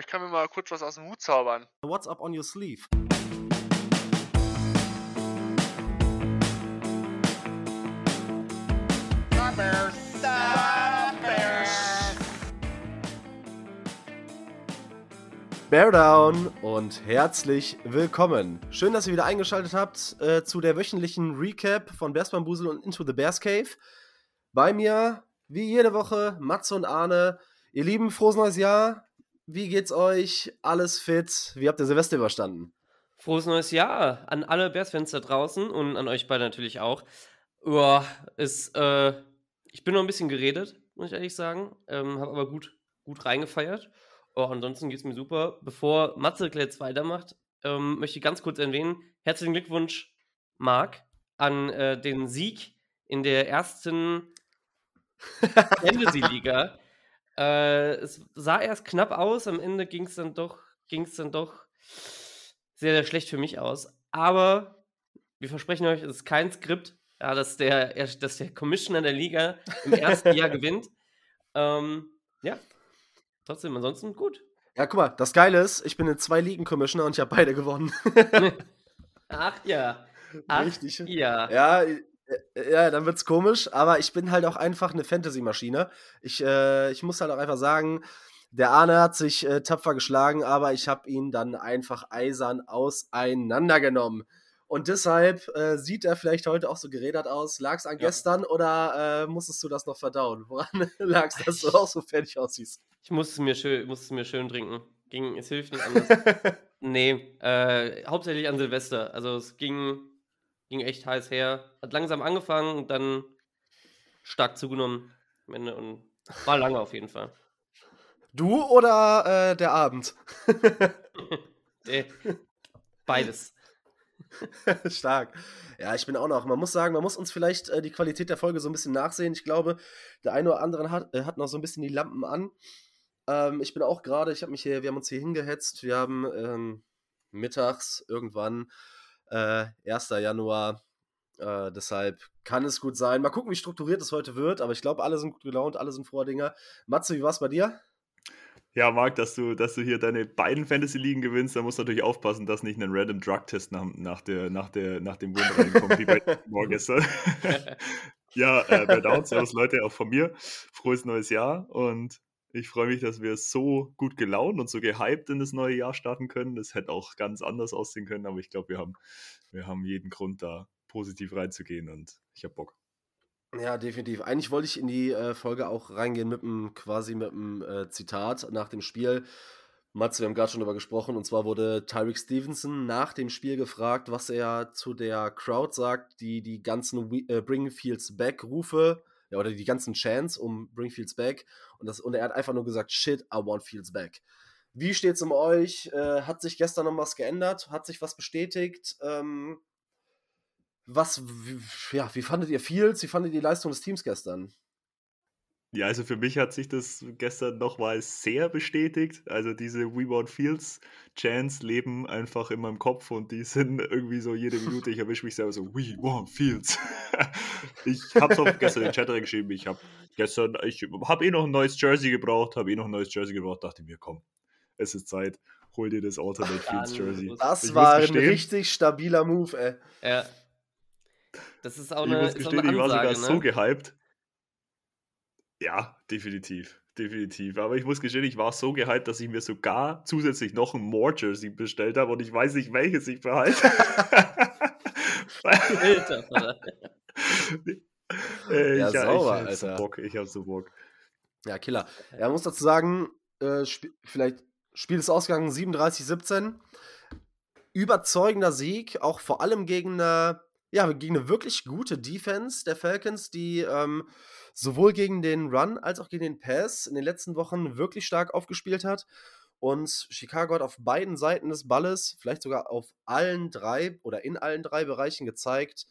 ich kann mir mal kurz was aus dem Hut zaubern. What's up on your sleeve? Bear Down und herzlich willkommen. Schön, dass ihr wieder eingeschaltet habt äh, zu der wöchentlichen Recap von Bears Bambusel und Into the Bears Cave. Bei mir, wie jede Woche, Matze und Arne. Ihr Lieben, frohes neues Jahr. Wie geht's euch? Alles fit? Wie habt ihr Silvester überstanden? Frohes neues Jahr an alle Bears-Fans da draußen und an euch beide natürlich auch. Uah, ist, äh, ich bin noch ein bisschen geredet, muss ich ehrlich sagen. Ähm, habe aber gut, gut reingefeiert. Oh, ansonsten geht's mir super. Bevor Matze jetzt weitermacht, ähm, möchte ich ganz kurz erwähnen: Herzlichen Glückwunsch, Marc, an äh, den Sieg in der ersten Fantasy-Liga. Äh, es sah erst knapp aus, am Ende ging es dann doch, ging's dann doch sehr, sehr schlecht für mich aus. Aber wir versprechen euch, es ist kein Skript, ja, dass, der, dass der Commissioner der Liga im ersten Jahr gewinnt. Ähm, ja, trotzdem, ansonsten gut. Ja, guck mal, das Geile ist, ich bin in zwei Ligen Commissioner und ich habe beide gewonnen. Ach ja. Ach Richtig. ja. Ja, ja, dann wird's komisch, aber ich bin halt auch einfach eine Fantasy-Maschine. Ich, äh, ich muss halt auch einfach sagen, der Arne hat sich äh, tapfer geschlagen, aber ich habe ihn dann einfach eisern auseinandergenommen. Und deshalb äh, sieht er vielleicht heute auch so geredet aus. Lag es an Ja. gestern oder äh, musstest du das noch verdauen? Woran lag es, dass du auch so fertig aussiehst? Ich musste es mir schön, musste es mir schön trinken. Ging, es hilft nicht anders. nee, äh, hauptsächlich an Silvester. Also es ging, ging echt heiß her. Hat langsam angefangen und dann stark zugenommen am Ende und war lange auf jeden Fall. Du oder äh, der Abend? Beides. Stark. Ja, ich bin auch noch. Man muss sagen, man muss uns vielleicht äh, die Qualität der Folge so ein bisschen nachsehen. Ich glaube, der eine oder andere hat, äh, hat noch so ein bisschen die Lampen an. Ähm, ich bin auch gerade, ich habe mich hier, wir haben uns hier hingehetzt. Wir haben ähm, mittags irgendwann, äh, 1. Januar. Äh, deshalb kann es gut sein. Mal gucken, wie strukturiert es heute wird. Aber ich glaube, alle sind gut gelaunt, alle sind froher Dinger. Matze, wie war es bei dir? Ja, Marc, dass du, dass du hier deine beiden Fantasy-Ligen gewinnst, da musst du natürlich aufpassen, dass nicht ein Random Drug-Test nach, nach, der, nach, der, nach dem Win reinkommt, wie bei vorgestern. ja, äh, bei Down, servus Leute, auch von mir. Frohes neues Jahr und ich freue mich, dass wir so gut gelaunt und so gehypt in das neue Jahr starten können. Das hätte auch ganz anders aussehen können, aber ich glaube, wir haben, wir haben jeden Grund, da positiv reinzugehen und ich habe Bock. Ja, definitiv. Eigentlich wollte ich in die äh, Folge auch reingehen mit einem quasi mit einem äh, Zitat nach dem Spiel. Matze, wir haben gerade schon darüber gesprochen, und zwar wurde Tyreek Stevenson nach dem Spiel gefragt, was er zu der Crowd sagt, die die ganzen We äh, Bring Fields Back Rufe, ja, oder die ganzen Chants um Bring Fields Back. Und, das, und er hat einfach nur gesagt, shit, I want Fields Back. Wie steht's um euch? Äh, hat sich gestern noch was geändert? Hat sich was bestätigt? Ähm, was, wie, ja, wie fandet ihr Fields? Wie fandet ihr die Leistung des Teams gestern? Ja, also für mich hat sich das gestern nochmal sehr bestätigt. Also diese We Want Fields Chants leben einfach in meinem Kopf und die sind irgendwie so jede Minute, ich erwische mich selber so, We Want Fields. ich habe es auch gestern in den Chat geschrieben, ich habe gestern, ich habe eh noch ein neues Jersey gebraucht, habe eh noch ein neues Jersey gebraucht, dachte mir, komm, es ist Zeit, hol dir das Alternate Fields Jersey. muss- Das Ich war muss ein richtig stabiler Move, ey. Ja. Das ist auch Ich eine, muss ist auch gestehen, eine ich war sogar Ansage, so ne? gehypt. Ja, definitiv. Definitiv. Aber ich muss gestehen, ich war so gehypt, dass ich mir sogar zusätzlich noch ein More Jersey bestellt habe und ich weiß nicht, welches ich behalte. Alter. Äh, Ja, ich, sauber, ich so Alter. Bock, ich hab so Bock. Ja, Killer. Ja, man muss dazu sagen, äh, sp vielleicht Spiel ist ausgegangen 37-17. Überzeugender Sieg, auch vor allem gegen eine, ja, gegen eine wirklich gute Defense der Falcons, die ähm, sowohl gegen den Run als auch gegen den Pass in den letzten Wochen wirklich stark aufgespielt hat. Und Chicago hat auf beiden Seiten des Balles, vielleicht sogar auf allen drei oder in allen drei Bereichen gezeigt,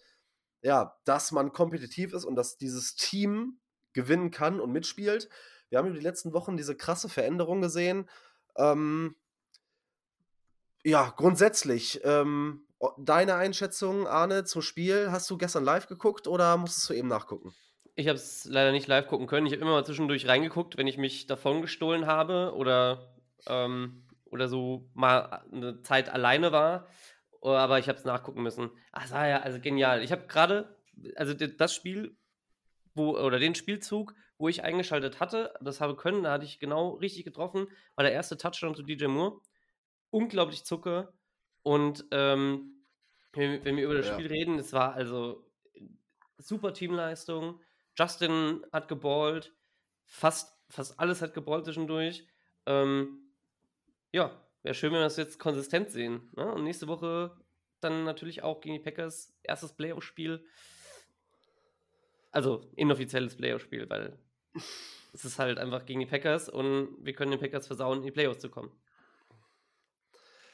ja, dass man kompetitiv ist und dass dieses Team gewinnen kann und mitspielt. Wir haben über die letzten Wochen diese krasse Veränderung gesehen. Ähm, ja, grundsätzlich, ähm, deine Einschätzung, Arne, zum Spiel, hast du gestern live geguckt oder musstest du eben nachgucken? Ich habe es leider nicht live gucken können. Ich habe immer mal zwischendurch reingeguckt, wenn ich mich davon gestohlen habe oder ähm, oder so mal eine Zeit alleine war. Aber ich habe es nachgucken müssen. Ach, war ja also genial. Ich habe gerade, also das Spiel, wo, oder den Spielzug, wo ich eingeschaltet hatte, das habe können, da hatte ich genau richtig getroffen, war der erste Touchdown zu DJ Moore. Unglaublich Zucker. Und ähm, wenn, wenn, wir über das ja. Spiel reden, es war also super Teamleistung. Justin hat geballt, fast, fast alles hat geballt zwischendurch. Ähm, ja, wäre schön, wenn wir das jetzt konsistent sehen. Ne? Und nächste Woche dann natürlich auch gegen die Packers erstes Playoff-Spiel. Also inoffizielles Playoff-Spiel, weil es ist halt einfach gegen die Packers und wir können den Packers versauen, in die Playoffs zu kommen.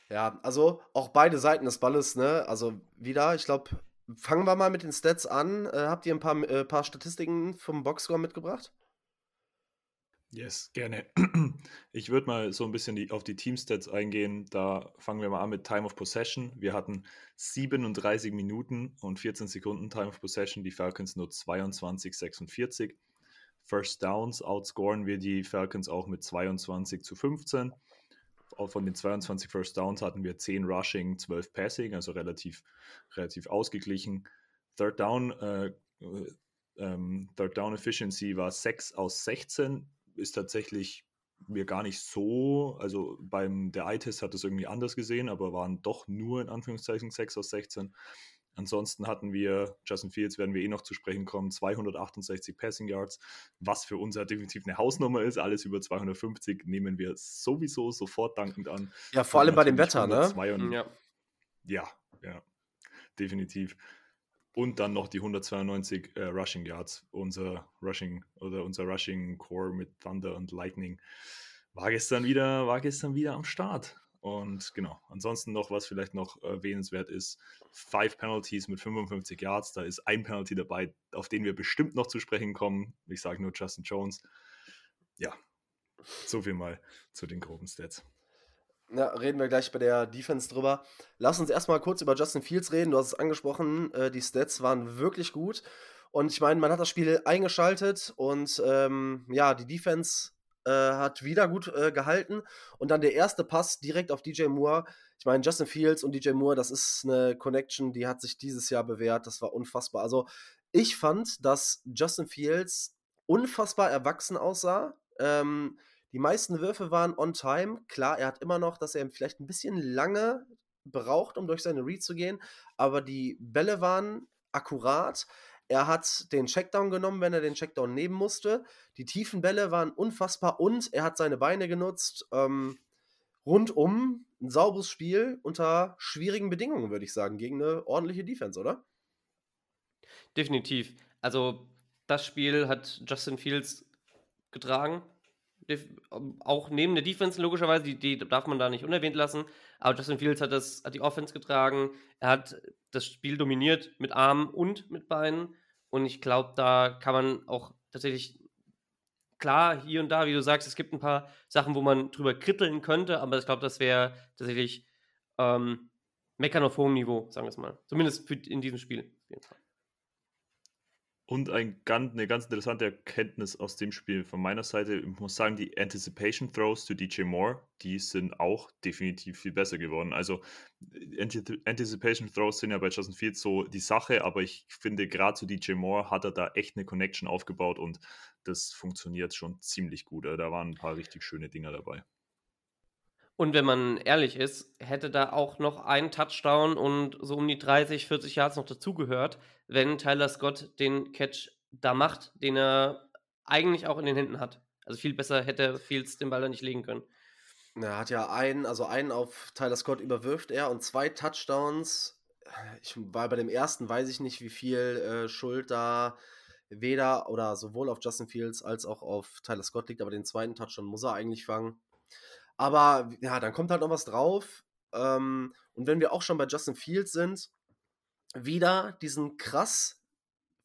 Ja, also auch beide Seiten des Balles, ne? Also wieder, ich glaube, fangen wir mal mit den Stats an. Äh, habt ihr ein paar, äh, paar Statistiken vom Boxscore mitgebracht? Yes, gerne. Ich würde mal so ein bisschen die, auf die Teamstats eingehen. Da fangen wir mal an mit Time of Possession. Wir hatten 37 Minuten und 14 Sekunden Time of Possession, die Falcons nur 22, 46. First Downs outscoren wir die Falcons auch mit 22 zu 15. Von den 22 First Downs hatten wir 10 Rushing, 12 Passing, also relativ, relativ ausgeglichen. Third Down, äh, äh, ähm, Third Down Efficiency war 6 aus 16 ist tatsächlich mir gar nicht so, also beim der Eye-Test hat das irgendwie anders gesehen, aber waren doch nur in Anführungszeichen 6 aus 16. Ansonsten hatten wir, Justin Fields werden wir eh noch zu sprechen kommen, 268 Passing Yards, was für uns ja definitiv eine Hausnummer ist. Alles über 250 nehmen wir sowieso sofort dankend an. Ja, vor allem bei dem Wetter, ne? Ja. ja, ja, definitiv und dann noch die 192 äh, Rushing Yards. Unser Rushing oder unser Rushing Core mit Thunder und Lightning war gestern wieder, war gestern wieder am Start. Und genau, ansonsten noch, was vielleicht noch erwähnenswert ist, Five Penalties mit 55 Yards. Da ist ein Penalty dabei, auf den wir bestimmt noch zu sprechen kommen. Ich sage nur Justin Jones. Ja, so viel mal zu den groben Stats. Ja, reden wir gleich bei der Defense drüber. Lass uns erstmal kurz über Justin Fields reden. Du hast es angesprochen, äh, die Stats waren wirklich gut. Und ich meine, man hat das Spiel eingeschaltet und ähm, ja, die Defense äh, hat wieder gut äh, gehalten. Und dann der erste Pass direkt auf DJ Moore. Ich meine, Justin Fields und DJ Moore, das ist eine Connection, die hat sich dieses Jahr bewährt. Das war unfassbar. Also, ich fand, dass Justin Fields unfassbar erwachsen aussah. Ähm, die meisten Würfe waren on time. Klar, er hat immer noch, dass er vielleicht ein bisschen lange braucht, um durch seine Read zu gehen, aber die Bälle waren akkurat. Er hat den Checkdown genommen, wenn er den Checkdown nehmen musste. Die tiefen Bälle waren unfassbar und er hat seine Beine genutzt. Ähm, rundum ein sauberes Spiel unter schwierigen Bedingungen, würde ich sagen, gegen eine ordentliche Defense, oder? Definitiv. Also, das Spiel hat Justin Fields getragen auch neben der Defense logischerweise, die, die, darf man da nicht unerwähnt lassen. Aber Justin Fields hat, das, hat die Offense getragen. Er hat das Spiel dominiert mit Armen und mit Beinen. Und ich glaube, da kann man auch tatsächlich, klar, hier und da, wie du sagst, es gibt ein paar Sachen, wo man drüber kritteln könnte, aber ich glaube, das wäre tatsächlich ähm, Meckern auf hohem Niveau, sagen wir es mal. Zumindest in diesem Spiel. Auf jeden Fall. Und ein eine ganz interessante Erkenntnis aus dem Spiel von meiner Seite, ich muss sagen, die Anticipation Throws zu DJ Moore, die sind auch definitiv viel besser geworden. Also Anticipation Throws sind ja bei Justin Fields so die Sache, aber ich finde gerade zu DJ Moore hat er da echt eine Connection aufgebaut und das funktioniert schon ziemlich gut. Da waren ein paar richtig schöne Dinger dabei. Und wenn man ehrlich ist, hätte da auch noch ein Touchdown und so um die 30, 40 Yards noch dazugehört, wenn Tyler Scott den Catch da macht, den er eigentlich auch in den Händen hat. Also viel besser hätte Fields den Ball da nicht legen können. Er hat ja einen, also einen auf Tyler Scott überwirft er und zwei Touchdowns. Ich war bei dem ersten, weiß ich nicht, wie viel äh, Schuld da weder oder sowohl auf Justin Fields als auch auf Tyler Scott liegt, aber den zweiten Touchdown muss er eigentlich fangen. Aber ja, dann kommt halt noch was drauf. Ähm, und wenn wir auch schon bei Justin Fields sind, wieder diesen krass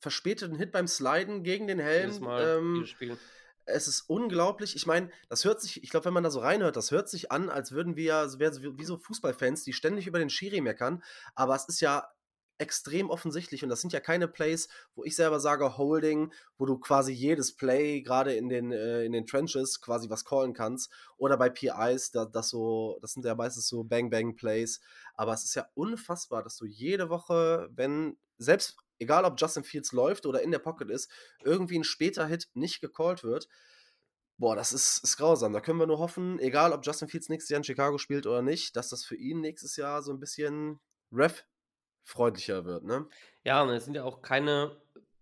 verspäteten Hit beim Sliden gegen den Helm. Ähm, es ist unglaublich. Ich meine, das hört sich, ich glaube, wenn man da so reinhört, das hört sich an, als würden wir, also wie so Fußballfans, die ständig über den Schiri meckern. Aber es ist ja extrem offensichtlich und das sind ja keine Plays, wo ich selber sage Holding, wo du quasi jedes Play gerade in den äh, in den Trenches quasi was callen kannst oder bei PIs, da, das so, das sind ja meistens so Bang Bang Plays, aber es ist ja unfassbar, dass du jede Woche, wenn selbst egal ob Justin Fields läuft oder in der Pocket ist, irgendwie ein später Hit nicht gecallt wird. Boah, das ist, ist grausam. Da können wir nur hoffen, egal ob Justin Fields nächstes Jahr in Chicago spielt oder nicht, dass das für ihn nächstes Jahr so ein bisschen Ref-freundlicher wird, ne? Ja, und es sind ja auch keine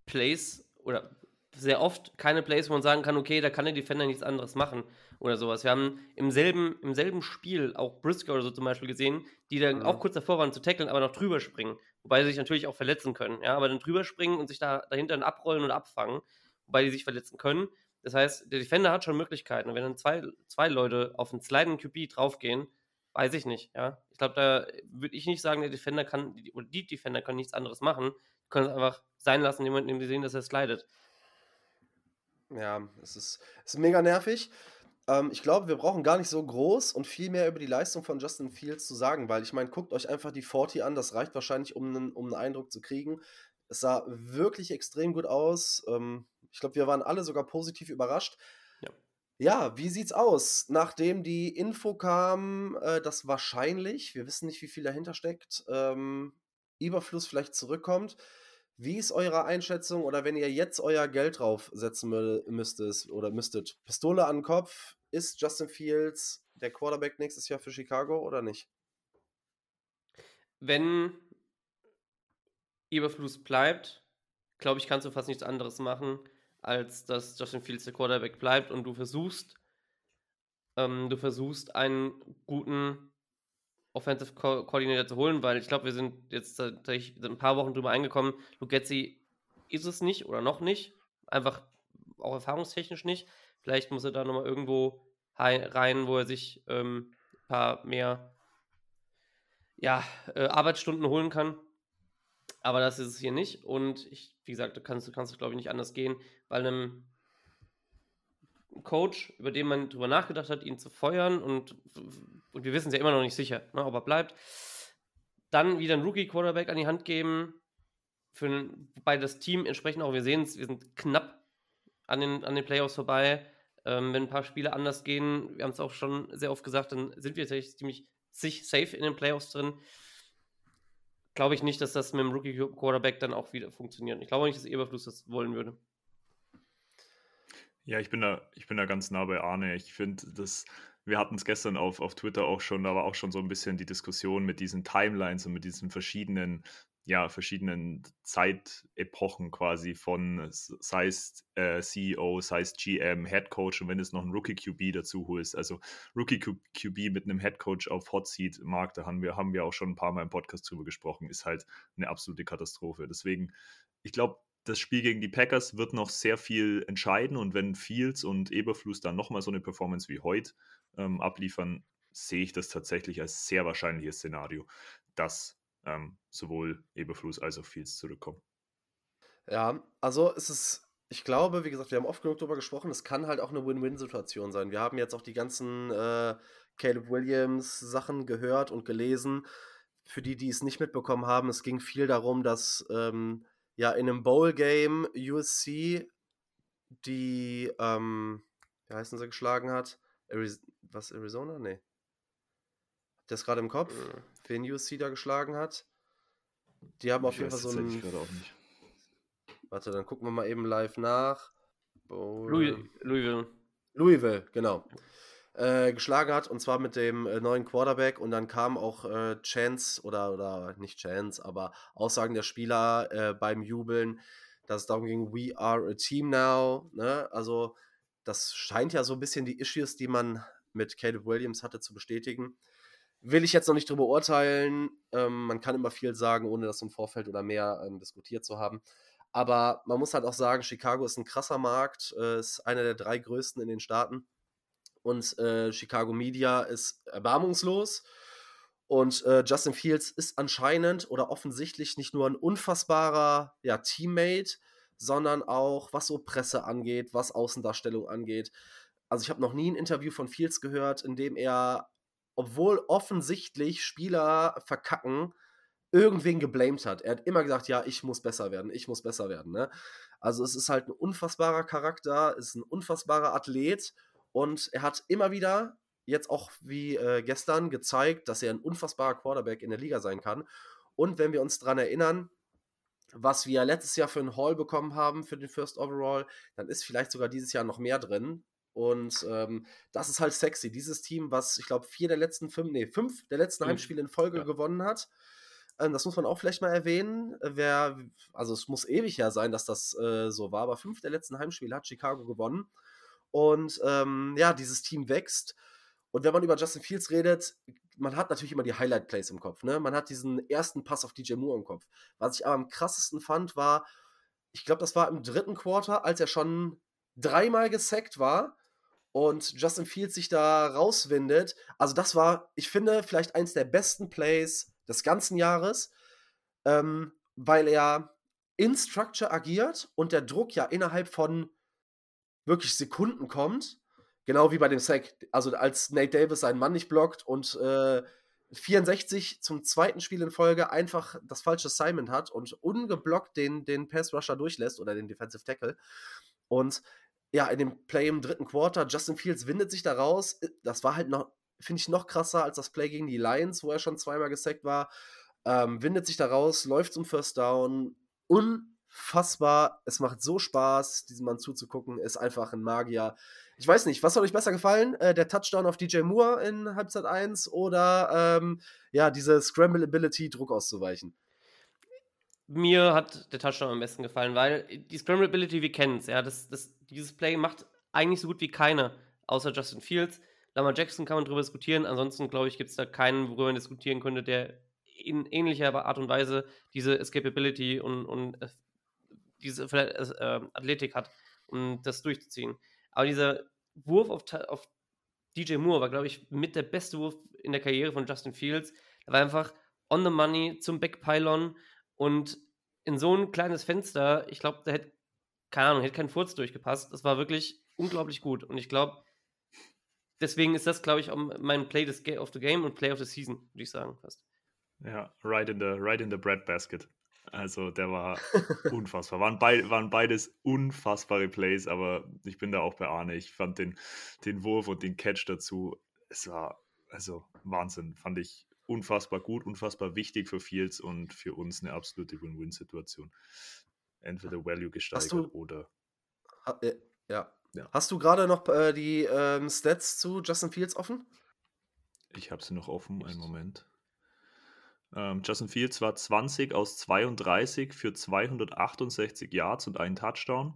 Plays oder sehr oft keine Plays, wo man sagen kann, okay, da kann der Defender nichts anderes machen oder sowas. Wir haben im selben, im selben Spiel auch Briscoe oder so zum Beispiel gesehen, die dann mhm. auch kurz davor waren zu tackeln, aber noch drüber springen. Wobei sie sich natürlich auch verletzen können, ja, aber dann drüber springen und sich da dahinter dann abrollen und abfangen, wobei die sich verletzen können. Das heißt, der Defender hat schon Möglichkeiten. Und wenn dann zwei, zwei Leute auf einen Sliding QB draufgehen, weiß ich nicht. Ja? Ich glaube, da würde ich nicht sagen, der Defender kann, oder die Defender können nichts anderes machen. Die können es einfach sein lassen, indem sie sehen, dass er slidet. Ja, es ist, es ist mega nervig. Ähm, ich glaube, wir brauchen gar nicht so groß und viel mehr über die Leistung von Justin Fields zu sagen, weil ich meine, guckt euch einfach die 40 an, das reicht wahrscheinlich, um einen, um einen Eindruck zu kriegen. Es sah wirklich extrem gut aus. Ähm, ich glaube, wir waren alle sogar positiv überrascht. Ja. Wie sieht's aus? Nachdem die Info kam, äh, dass wahrscheinlich, wir wissen nicht, wie viel dahinter steckt, ähm, Überfluss vielleicht zurückkommt. Wie ist eure Einschätzung oder wenn ihr jetzt euer Geld draufsetzen mü oder müsstet? Pistole an den Kopf, ist Justin Fields der Quarterback nächstes Jahr für Chicago oder nicht? Wenn Überfluss bleibt, glaube ich, kannst du fast nichts anderes machen als dass Justin Fields der Quarterback bleibt und du versuchst, ähm, du versuchst einen guten Offensive Co Coordinator zu holen, weil ich glaube, wir sind jetzt seit ein paar Wochen drüber eingekommen, Lugetzi ist es nicht oder noch nicht, einfach auch erfahrungstechnisch nicht. Vielleicht muss er da nochmal irgendwo rein, wo er sich ähm, ein paar mehr ja, äh, Arbeitsstunden holen kann. Aber das ist es hier nicht. Und ich, wie gesagt, du kannst, kannst glaube ich, nicht anders gehen, weil einem Coach, über den man drüber nachgedacht hat, ihn zu feuern und, und wir wissen es ja immer noch nicht sicher, ne, ob er bleibt, dann wieder einen Rookie-Quarterback an die Hand geben, für, wobei das Team entsprechend auch, wir sehen es, wir sind knapp an den, an den Playoffs vorbei. Ähm, wenn ein paar Spiele anders gehen, wir haben es auch schon sehr oft gesagt, dann sind wir tatsächlich ziemlich safe in den Playoffs drin glaube ich nicht, dass das mit dem Rookie-Quarterback dann auch wieder funktioniert. Ich glaube nicht, dass Eberfluss das wollen würde. Ja, ich bin da, ich bin da ganz nah bei Arne. Ich finde, dass wir hatten es gestern auf, auf Twitter auch schon, da war auch schon so ein bisschen die Diskussion mit diesen Timelines und mit diesen verschiedenen ja, verschiedenen Zeitepochen quasi von sei es äh, CEO, sei es GM, Head Coach und wenn es noch einen Rookie QB dazu holst, also Rookie QB mit einem Head Coach auf Hot Seat Markt, da haben wir, haben wir auch schon ein paar Mal im Podcast drüber gesprochen, ist halt eine absolute Katastrophe. Deswegen, ich glaube, das Spiel gegen die Packers wird noch sehr viel entscheiden und wenn Fields und Eberfluss dann nochmal so eine Performance wie heute ähm, abliefern, sehe ich das tatsächlich als sehr wahrscheinliches Szenario, dass ähm, sowohl Eberfluss als auch Fields zurückkommen. Ja, also es ist, ich glaube, wie gesagt, wir haben oft genug darüber gesprochen, es kann halt auch eine Win-Win-Situation sein. Wir haben jetzt auch die ganzen äh, Caleb Williams Sachen gehört und gelesen. Für die, die es nicht mitbekommen haben, es ging viel darum, dass ähm, ja in einem Bowl-Game USC die, ähm, wie heißen sie, geschlagen hat? Ariz was, Arizona? Nee. Ihr das gerade im Kopf? Mhm wen USC da geschlagen hat. Die haben ich auf jeden Fall so ein. Warte, dann gucken wir mal eben live nach. Louis, Louisville. Louisville, genau. Äh, geschlagen hat und zwar mit dem äh, neuen Quarterback und dann kam auch äh, Chance oder, oder nicht Chance, aber Aussagen der Spieler äh, beim Jubeln, dass es darum ging, we are a team now. Ne? Also, das scheint ja so ein bisschen die Issues, die man mit Caleb Williams hatte, zu bestätigen. Will ich jetzt noch nicht drüber urteilen. Ähm, man kann immer viel sagen, ohne das im Vorfeld oder mehr ähm, diskutiert zu haben. Aber man muss halt auch sagen, Chicago ist ein krasser Markt, äh, ist einer der drei größten in den Staaten. Und äh, Chicago Media ist erbarmungslos. Und äh, Justin Fields ist anscheinend oder offensichtlich nicht nur ein unfassbarer ja, Teammate, sondern auch, was so Presse angeht, was Außendarstellung angeht. Also ich habe noch nie ein Interview von Fields gehört, in dem er obwohl offensichtlich Spieler verkacken, irgendwen geblamed hat. Er hat immer gesagt, ja, ich muss besser werden, ich muss besser werden. Ne? Also es ist halt ein unfassbarer Charakter, ist ein unfassbarer Athlet und er hat immer wieder, jetzt auch wie äh, gestern, gezeigt, dass er ein unfassbarer Quarterback in der Liga sein kann. Und wenn wir uns daran erinnern, was wir letztes Jahr für einen Hall bekommen haben, für den First Overall, dann ist vielleicht sogar dieses Jahr noch mehr drin. Und ähm, das ist halt sexy. Dieses Team, was ich glaube, vier der letzten fünf, nee, fünf der letzten fünf. Heimspiele in Folge ja. gewonnen hat. Ähm, das muss man auch vielleicht mal erwähnen. Wer, also es muss ewig her sein, dass das äh, so war, aber fünf der letzten Heimspiele hat Chicago gewonnen. Und ähm, ja, dieses Team wächst. Und wenn man über Justin Fields redet, man hat natürlich immer die Highlight-Plays im Kopf. Ne? Man hat diesen ersten Pass auf DJ Moore im Kopf. Was ich aber am krassesten fand, war, ich glaube, das war im dritten Quarter, als er schon dreimal gesackt war und Justin Fields sich da rauswindet. Also, das war, ich finde, vielleicht eins der besten Plays des ganzen Jahres, ähm, weil er in Structure agiert und der Druck ja innerhalb von wirklich Sekunden kommt. Genau wie bei dem Sack. Also als Nate Davis seinen Mann nicht blockt und äh, 64 zum zweiten Spiel in Folge einfach das falsche Assignment hat und ungeblockt den, den Pass Rusher durchlässt oder den Defensive Tackle. Und ja, in dem Play im dritten Quarter, Justin Fields windet sich da raus. Das war halt noch, finde ich, noch krasser als das Play gegen die Lions, wo er schon zweimal gesackt war. Ähm, windet sich da raus, läuft zum First Down. Unfassbar. Es macht so Spaß, diesem Mann zuzugucken. Ist einfach ein Magier. Ich weiß nicht, was hat euch besser gefallen? Äh, der Touchdown auf DJ Moore in Halbzeit 1 oder ähm, ja, diese Scramble-Ability, Druck auszuweichen? Mir hat der Touchdown am besten gefallen, weil die Scramble-Ability, wir kennen es. Ja, das, das, dieses Play macht eigentlich so gut wie keiner, außer Justin Fields. Lamar Jackson kann man darüber diskutieren. Ansonsten, glaube ich, gibt es da keinen, worüber man diskutieren könnte, der in ähnlicher Art und Weise diese Escapability und, und äh, diese äh, Athletik hat, um das durchzuziehen. Aber dieser Wurf auf, auf DJ Moore war, glaube ich, mit der beste Wurf in der Karriere von Justin Fields. Er war einfach on the money zum Backpylon und in so ein kleines Fenster, ich glaube, da hätte, keine Ahnung, hätte kein Furz durchgepasst. Das war wirklich unglaublich gut. Und ich glaube, deswegen ist das, glaube ich, auch mein Play of the Game und Play of the Season, würde ich sagen, fast. Ja, right in the, right in the bread basket. Also der war unfassbar. Waren, beid, waren beides unfassbare Plays, aber ich bin da auch bei Arne. Ich fand den, den Wurf und den Catch dazu, es war also Wahnsinn. Fand ich unfassbar gut, unfassbar wichtig für Fields und für uns eine absolute Win-Win-Situation. Entweder Value gesteigert du, oder. Ha, äh, ja, ja. Hast du gerade noch äh, die ähm, Stats zu Justin Fields offen? Ich habe sie noch offen, einen Moment. Ähm, Justin Fields war 20 aus 32 für 268 Yards und einen Touchdown.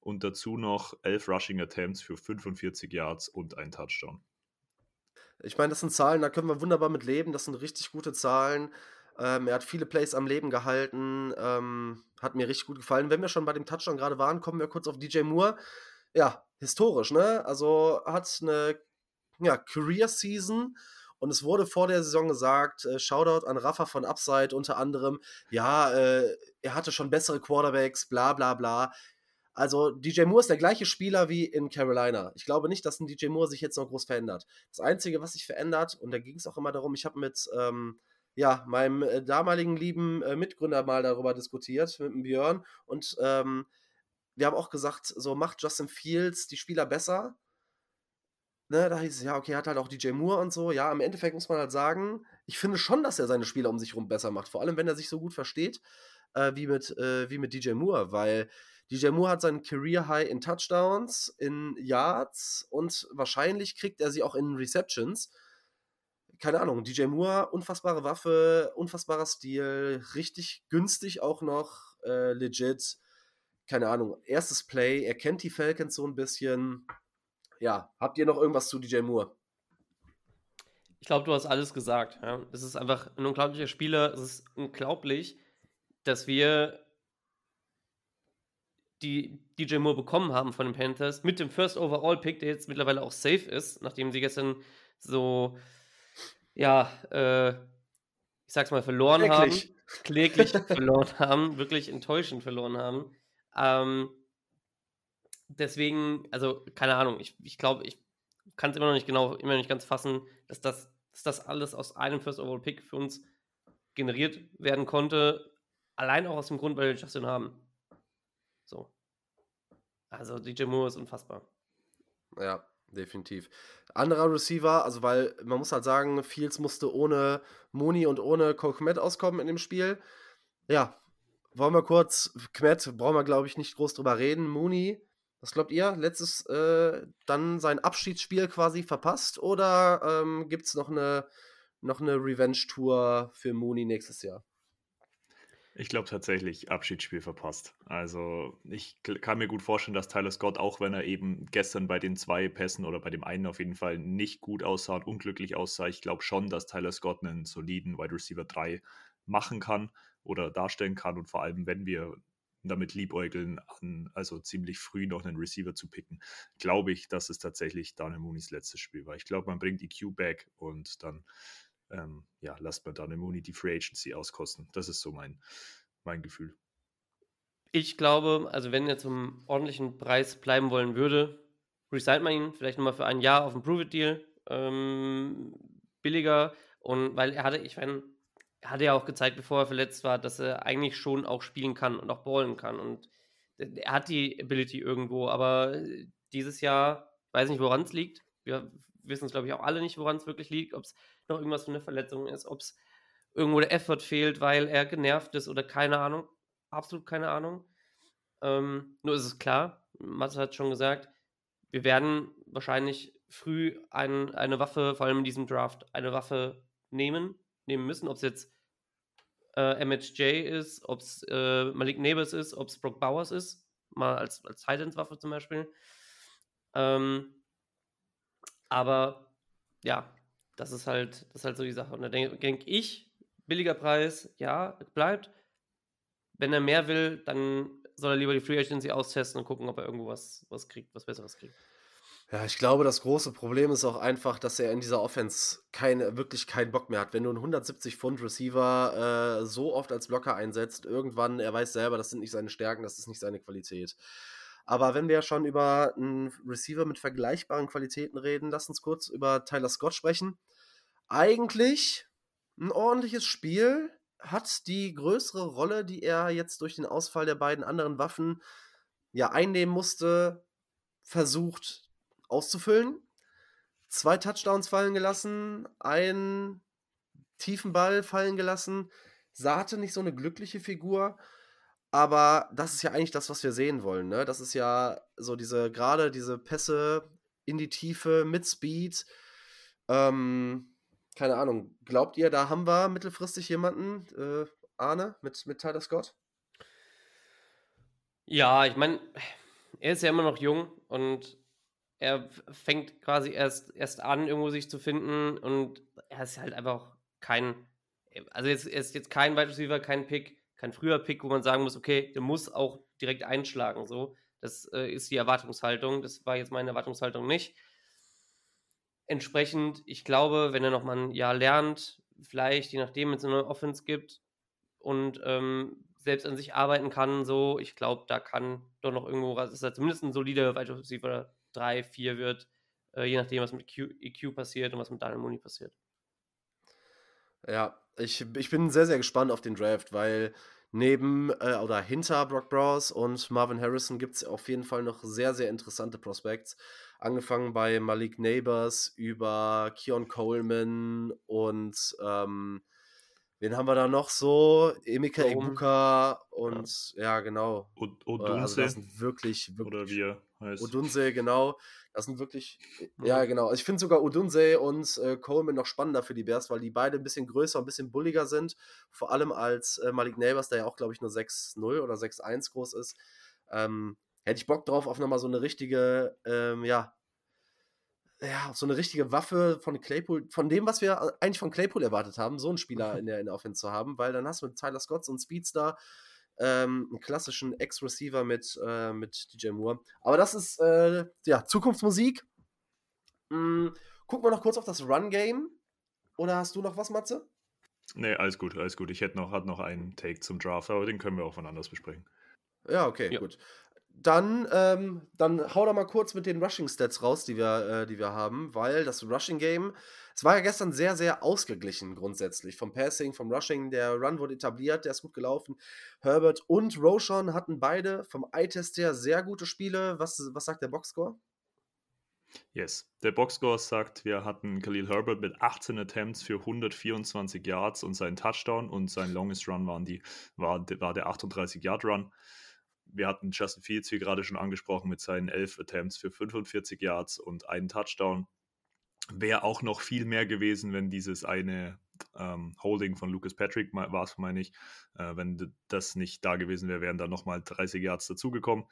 Und dazu noch 11 Rushing Attempts für 45 Yards und einen Touchdown. Ich meine, das sind Zahlen, da können wir wunderbar mit leben. Das sind richtig gute Zahlen. Ähm, er hat viele Plays am Leben gehalten. Ähm, hat mir richtig gut gefallen. Wenn wir schon bei dem Touchdown gerade waren, kommen wir kurz auf DJ Moore ja, historisch, ne? Also hat eine ja, Career-Season und es wurde vor der Saison gesagt, äh, Shoutout an Rafa von Upside unter anderem, ja, äh, er hatte schon bessere Quarterbacks, bla bla bla. Also DJ Moore ist der gleiche Spieler wie in Carolina. Ich glaube nicht, dass ein DJ Moore sich jetzt noch groß verändert. Das Einzige, was sich verändert, und da ging es auch immer darum, ich habe mit ähm, ja, meinem äh, damaligen lieben äh, Mitgründer mal darüber diskutiert, mit dem Björn, und ähm, wir haben auch gesagt, so macht Justin Fields die Spieler besser. Ne, da hieß es, ja, okay, hat halt auch DJ Moore und so. Ja, im Endeffekt muss man halt sagen, ich finde schon, dass er seine Spieler um sich herum besser macht. Vor allem, wenn er sich so gut versteht, äh, wie, mit, äh, wie mit DJ Moore, weil DJ Moore hat seinen Career High in Touchdowns, in Yards und wahrscheinlich kriegt er sie auch in Receptions. Keine Ahnung, DJ Moore, unfassbare Waffe, unfassbarer Stil, richtig günstig auch noch, äh, legit keine Ahnung, erstes Play, er kennt die Falcons so ein bisschen. Ja, habt ihr noch irgendwas zu DJ Moore? Ich glaube, du hast alles gesagt. Ja. Es ist einfach ein unglaublicher Spieler. Es ist unglaublich, dass wir die DJ Moore bekommen haben von den Panthers mit dem First Overall Pick, der jetzt mittlerweile auch safe ist, nachdem sie gestern so, ja, äh, ich sag's mal, verloren Kläglich. haben. Kläglich verloren haben, wirklich enttäuschend verloren haben. Ähm, deswegen, also keine Ahnung, ich, ich glaube, ich kann es immer noch nicht genau, immer noch nicht ganz fassen, dass das, dass das alles aus einem First Overall Pick für uns generiert werden konnte. Allein auch aus dem Grund, weil wir Justin haben. So. Also DJ Moore ist unfassbar. Ja, definitiv. Anderer Receiver, also weil man muss halt sagen, Fields musste ohne Mooney und ohne Cole Kmet auskommen in dem Spiel. Ja, wollen wir kurz, Kmet, brauchen wir glaube ich nicht groß drüber reden. Mooney, was glaubt ihr? Letztes, äh, dann sein Abschiedsspiel quasi verpasst oder ähm, gibt es noch eine, noch eine Revenge-Tour für Mooney nächstes Jahr? Ich glaube tatsächlich Abschiedsspiel verpasst. Also ich kann mir gut vorstellen, dass Tyler Scott, auch wenn er eben gestern bei den zwei Pässen oder bei dem einen auf jeden Fall nicht gut aussah und unglücklich aussah, ich glaube schon, dass Tyler Scott einen soliden Wide Receiver 3 machen kann oder darstellen kann und vor allem, wenn wir damit liebäugeln, an, also ziemlich früh noch einen Receiver zu picken, glaube ich, dass es tatsächlich Daniel Mooney's letztes Spiel war. Ich glaube, man bringt die Q back und dann ähm, ja, lasst man Daniel Mooney die Free Agency auskosten. Das ist so mein, mein Gefühl. Ich glaube, also wenn er zum ordentlichen Preis bleiben wollen würde, resignt man ihn vielleicht nochmal für ein Jahr auf einen Prove-It-Deal ähm, billiger und weil er hatte, ich meine, er hatte ja auch gezeigt, bevor er verletzt war, dass er eigentlich schon auch spielen kann und auch ballen kann und er hat die Ability irgendwo, aber dieses Jahr, weiß nicht, woran es liegt. Wir wissen es, glaube ich, auch alle nicht, woran es wirklich liegt, ob es noch irgendwas von der Verletzung ist, ob es irgendwo der Effort fehlt, weil er genervt ist oder keine Ahnung. Absolut keine Ahnung. Ähm, nur ist es klar, Matze hat schon gesagt, wir werden wahrscheinlich früh ein, eine Waffe, vor allem in diesem Draft, eine Waffe nehmen, nehmen müssen, ob es jetzt äh, MHJ ist, ob es äh, Malik Neighbors ist, ob es Brock Bowers ist, mal als, als Titans-Waffe zum Beispiel. Ähm, aber ja, das ist halt, das ist halt so die Sache. Und da denke denk ich, billiger Preis, ja, bleibt. Wenn er mehr will, dann soll er lieber die Free Agency austesten und gucken, ob er irgendwo was, was kriegt, was Besseres kriegt. Ja, ich glaube, das große Problem ist auch einfach, dass er in dieser Offense keine, wirklich keinen Bock mehr hat. Wenn du einen 170 Pfund Receiver äh, so oft als Blocker einsetzt, irgendwann, er weiß selber, das sind nicht seine Stärken, das ist nicht seine Qualität. Aber wenn wir schon über einen Receiver mit vergleichbaren Qualitäten reden, lass uns kurz über Tyler Scott sprechen. Eigentlich ein ordentliches Spiel, hat die größere Rolle, die er jetzt durch den Ausfall der beiden anderen Waffen ja einnehmen musste, versucht auszufüllen. Zwei Touchdowns fallen gelassen, einen tiefen Ball fallen gelassen. Sahte nicht so eine glückliche Figur. Aber das ist ja eigentlich das, was wir sehen wollen. Ne? Das ist ja so diese, gerade diese Pässe in die Tiefe mit Speed. Ähm, keine Ahnung. Glaubt ihr, da haben wir mittelfristig jemanden, äh, Arne, mit, mit Tyler Scott? Ja, ich meine, er ist ja immer noch jung und er fängt quasi erst, erst an, irgendwo sich zu finden und er ist halt einfach kein, also jetzt, er ist jetzt kein Wide Receiver, kein Pick, kein früher Pick, wo man sagen muss, okay, der muss auch direkt einschlagen. So, das äh, ist die Erwartungshaltung. Das war jetzt meine Erwartungshaltung nicht. Entsprechend, ich glaube, wenn er noch mal ein Jahr lernt, vielleicht, je nachdem, wenn es eine Offense gibt und ähm, selbst an sich arbeiten kann, so, ich glaube, da kann doch noch irgendwo, dass er zumindest ein solider Wide Receiver 3, 4 wird, äh, je nachdem, was mit Q, EQ passiert und was mit Daniel Mooney passiert. Ja, ich, ich bin sehr, sehr gespannt auf den Draft, weil neben äh, oder hinter Brock Browse und Marvin Harrison gibt es auf jeden Fall noch sehr, sehr interessante Prospects. Angefangen bei Malik Neighbors über Keon Coleman und ähm, wen haben wir da noch so? Emeka Ibuka und ja, ja genau. Odunse. Äh, also das sind wirklich, wirklich. Oder wir heißt. Odunse, genau. Das sind wirklich, mhm. ja genau. Also ich finde sogar Odunse und äh, Coleman noch spannender für die Bears, weil die beide ein bisschen größer, ein bisschen bulliger sind. Vor allem als äh, Malik Neighbors, der ja auch, glaube ich, nur 6-0 oder 6-1 groß ist. Ähm, hätte ich Bock drauf auf nochmal so eine richtige, ähm, ja, ja, so eine richtige Waffe von Claypool, von dem, was wir eigentlich von Claypool erwartet haben, so einen Spieler in der, in der Offense zu haben, weil dann hast du mit Tyler Scott so einen Speedstar, ähm, einen klassischen Ex-Receiver mit, äh, mit DJ Moore. Aber das ist äh, ja Zukunftsmusik. Mhm. Gucken wir noch kurz auf das Run-Game. Oder hast du noch was, Matze? Nee, alles gut, alles gut. Ich hätte noch, hat noch einen Take zum Draft, aber den können wir auch von anders besprechen. Ja, okay, ja. gut. Dann, ähm, dann hau da mal kurz mit den Rushing Stats raus, die wir, äh, die wir haben, weil das Rushing Game, es war ja gestern sehr, sehr ausgeglichen grundsätzlich. Vom Passing, vom Rushing, der Run wurde etabliert, der ist gut gelaufen. Herbert und Roshan hatten beide vom Eye-Test her sehr gute Spiele. Was, was sagt der Boxscore? Yes. Der Boxscore sagt, wir hatten Khalil Herbert mit 18 Attempts für 124 Yards und seinen Touchdown und sein Longest Run waren die, war, war der 38-Yard-Run wir hatten Justin Fields, wie gerade schon angesprochen, mit seinen elf Attempts für 45 Yards und einen Touchdown. Wäre auch noch viel mehr gewesen, wenn dieses eine ähm, Holding von Lucas Patrick war es, meine ich. Äh, wenn das nicht da gewesen wäre, wären da nochmal 30 Yards dazugekommen.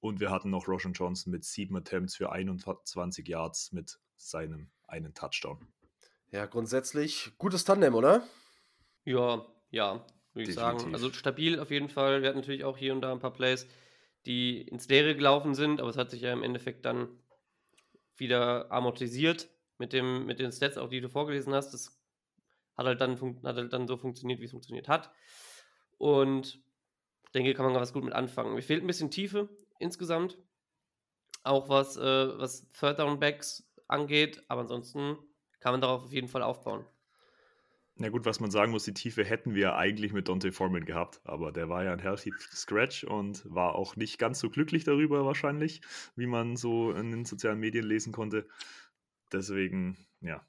Und wir hatten noch Roshan Johnson mit sieben Attempts für 21 Yards mit seinem einen Touchdown. Ja, grundsätzlich gutes Tandem, oder? Ja, ja würde ich sagen. Also stabil auf jeden Fall. Wir hatten natürlich auch hier und da ein paar Plays, die ins Leere gelaufen sind, aber es hat sich ja im Endeffekt dann wieder amortisiert mit, dem, mit den Stats, auch die du vorgelesen hast. Das hat halt dann, hat halt dann so funktioniert, wie es funktioniert hat. Und ich denke, kann man ganz gut mit anfangen. Mir fehlt ein bisschen Tiefe insgesamt. Auch was, äh, was Third Down Backs angeht, aber ansonsten kann man darauf auf jeden Fall aufbauen. Na gut, was man sagen muss, die Tiefe hätten wir eigentlich mit Dante Foreman gehabt, aber der war ja ein healthy Scratch und war auch nicht ganz so glücklich darüber wahrscheinlich, wie man so in den sozialen Medien lesen konnte. Deswegen, ja,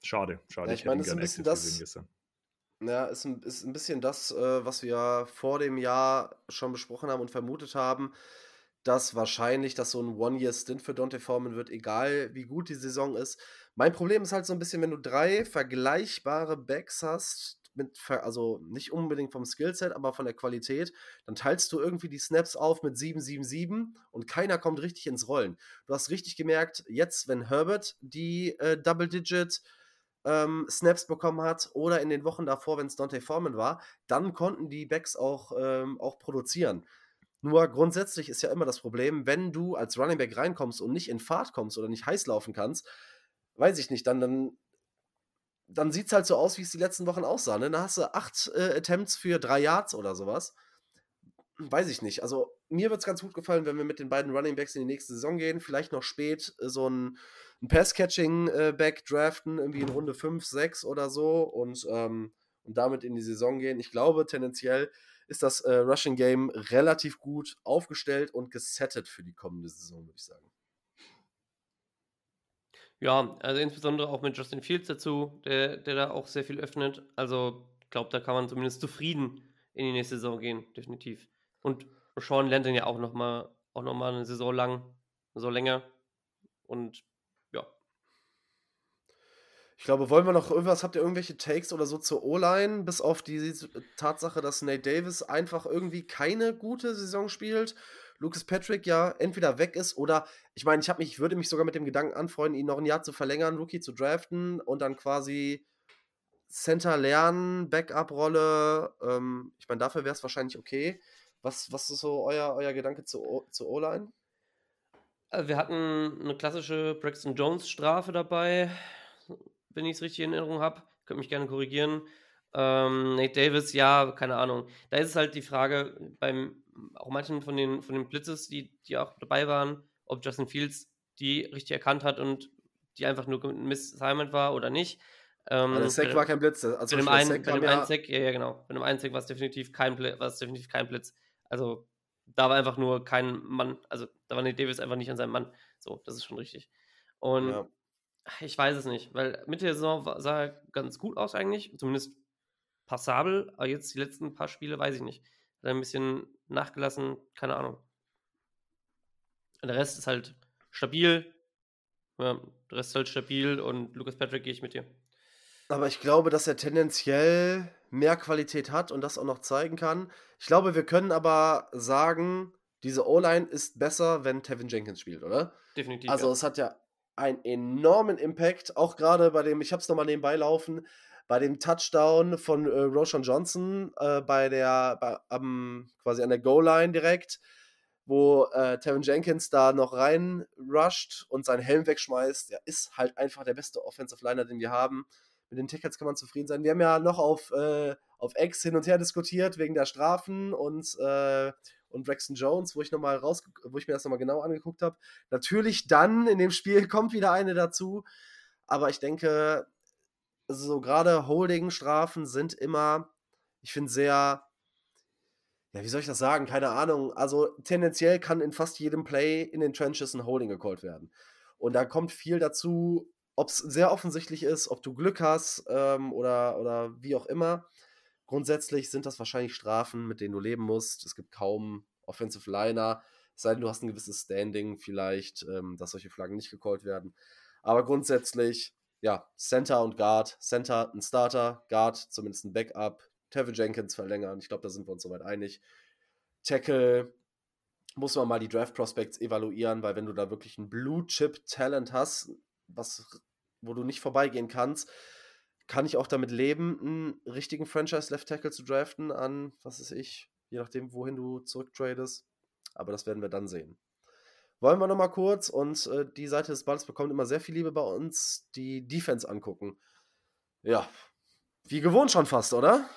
schade, schade. Ja, ich, ich meine, es ist ein bisschen das, gestern. Ja, ist ein, ist ein bisschen das, äh, was wir vor dem Jahr schon besprochen haben und vermutet haben, dass wahrscheinlich das so ein One-Year-Stint für Dante Foreman wird, egal wie gut die Saison ist. Mein Problem ist halt so ein bisschen, wenn du drei vergleichbare Backs hast, mit, also nicht unbedingt vom Skillset, aber von der Qualität, dann teilst du irgendwie die Snaps auf mit 7, 7, 7 und keiner kommt richtig ins Rollen. Du hast richtig gemerkt, jetzt, wenn Herbert die äh, Double-Digit ähm, Snaps bekommen hat oder in den Wochen davor, wenn es Dante Foreman war, dann konnten die Backs auch, ähm, auch produzieren. Nur grundsätzlich ist ja immer das Problem, wenn du als Running Back reinkommst und nicht in Fahrt kommst oder nicht heiß laufen kannst, weiß ich nicht, dann, dann, dann sieht es halt so aus, wie es die letzten Wochen aussah. Ne? Dann hast du acht äh, Attempts für drei Yards oder sowas. Weiß ich nicht. Also, mir wird es ganz gut gefallen, wenn wir mit den beiden Running Backs in die nächste Saison gehen. Vielleicht noch spät äh, so ein, ein Pass-Catching-Back äh, draften, irgendwie in Runde 5, 6 oder so und, ähm, und damit in die Saison gehen. Ich glaube, tendenziell ist das äh, Rushing Game relativ gut aufgestellt und gesettet für die kommende Saison, würde ich sagen. Ja, also insbesondere auch mit Justin Fields dazu, der, der da auch sehr viel öffnet. Also ich glaube, da kann man zumindest zufrieden in die nächste Saison gehen, definitiv. Und Sean lernt dann ja auch nochmal auch noch mal eine Saison lang, Saison länger. Und ich glaube, wollen wir noch irgendwas, habt ihr irgendwelche Takes oder so zur O-Line, bis auf die Tatsache, dass Nate Davis einfach irgendwie keine gute Saison spielt, Lucas Patrick ja entweder weg ist oder, ich meine, ich habe mich, würde mich sogar mit dem Gedanken anfreunden, ihn noch ein Jahr zu verlängern, Rookie zu draften und dann quasi Center lernen, Backup-Rolle. Ähm, ich meine, dafür wäre es wahrscheinlich okay. Was, was ist so euer, euer Gedanke zur O-Line? Also wir hatten eine klassische Braxton Jones-Strafe dabei wenn ich es richtig in Erinnerung habe. Könnt mich gerne korrigieren. Ähm, Nate Davis, ja, keine Ahnung. Da ist es halt die Frage, beim auch manchen von den, von den Blitzes, die, die auch dabei waren, ob Justin Fields die richtig erkannt hat und die einfach nur ein Miss-Assignment war oder nicht. Ähm, der Sack war kein Blitz. Also bei dem einen, bei dem einen Sack, ja, ja, genau. Bei dem einen Sack war es definitiv kein war es definitiv kein Blitz. Also da war einfach nur kein Mann, also da war Nate Davis einfach nicht an seinem Mann. So, das ist schon richtig. Und ja. Ich weiß es nicht, weil Mitte der Saison sah er ganz gut aus eigentlich, zumindest passabel, aber jetzt die letzten paar Spiele weiß ich nicht. Hat ein bisschen nachgelassen, keine Ahnung. Und der Rest ist halt stabil. Ja, der Rest ist halt stabil und Lucas Patrick gehe ich mit dir. Aber ich glaube, dass er tendenziell mehr Qualität hat und das auch noch zeigen kann. Ich glaube, wir können aber sagen, diese O-Line ist besser, wenn Tevin Jenkins spielt, oder? Definitiv. Also ja. es hat ja einen enormen Impact, auch gerade bei dem, ich habe es nochmal nebenbei laufen, bei dem Touchdown von äh, Roshan Johnson äh, bei der, bei, um, quasi an der Goal-Line direkt, wo äh, Tevin Jenkins da noch rein rusht und seinen Helm wegschmeißt. Der ist halt einfach der beste Offensive Liner, den wir haben. Mit den Tickets kann man zufrieden sein. Wir haben ja noch auf, äh, auf X hin und her diskutiert wegen der Strafen und, äh, und Braxton Jones, wo ich, noch mal raus, wo ich mir das nochmal genau angeguckt habe. Natürlich dann in dem Spiel kommt wieder eine dazu, aber ich denke, so gerade Holding-Strafen sind immer, ich finde, sehr ja, wie soll ich das sagen? Keine Ahnung. Also tendenziell kann in fast jedem Play in den Trenches ein Holding gecallt werden. Und da kommt viel dazu, ob es sehr offensichtlich ist, ob du Glück hast ähm, oder, oder wie auch immer. Grundsätzlich sind das wahrscheinlich Strafen, mit denen du leben musst. Es gibt kaum Offensive Liner, es sei denn, du hast ein gewisses Standing vielleicht, ähm, dass solche Flaggen nicht gecallt werden. Aber grundsätzlich, ja, Center und Guard. Center ein Starter, Guard zumindest ein Backup, Tevin Jenkins verlängern. Ich glaube, da sind wir uns soweit einig. Tackle muss man mal die Draft Prospects evaluieren, weil wenn du da wirklich ein Blue Chip Talent hast, was, wo du nicht vorbeigehen kannst, kann ich auch damit leben, einen richtigen Franchise Left Tackle zu draften an, was weiß ich, je nachdem, wohin du zurücktradest. Aber das werden wir dann sehen. Wollen wir nochmal kurz und äh, die Seite des Balls bekommt immer sehr viel Liebe bei uns, die Defense angucken. Ja, wie gewohnt schon fast, oder?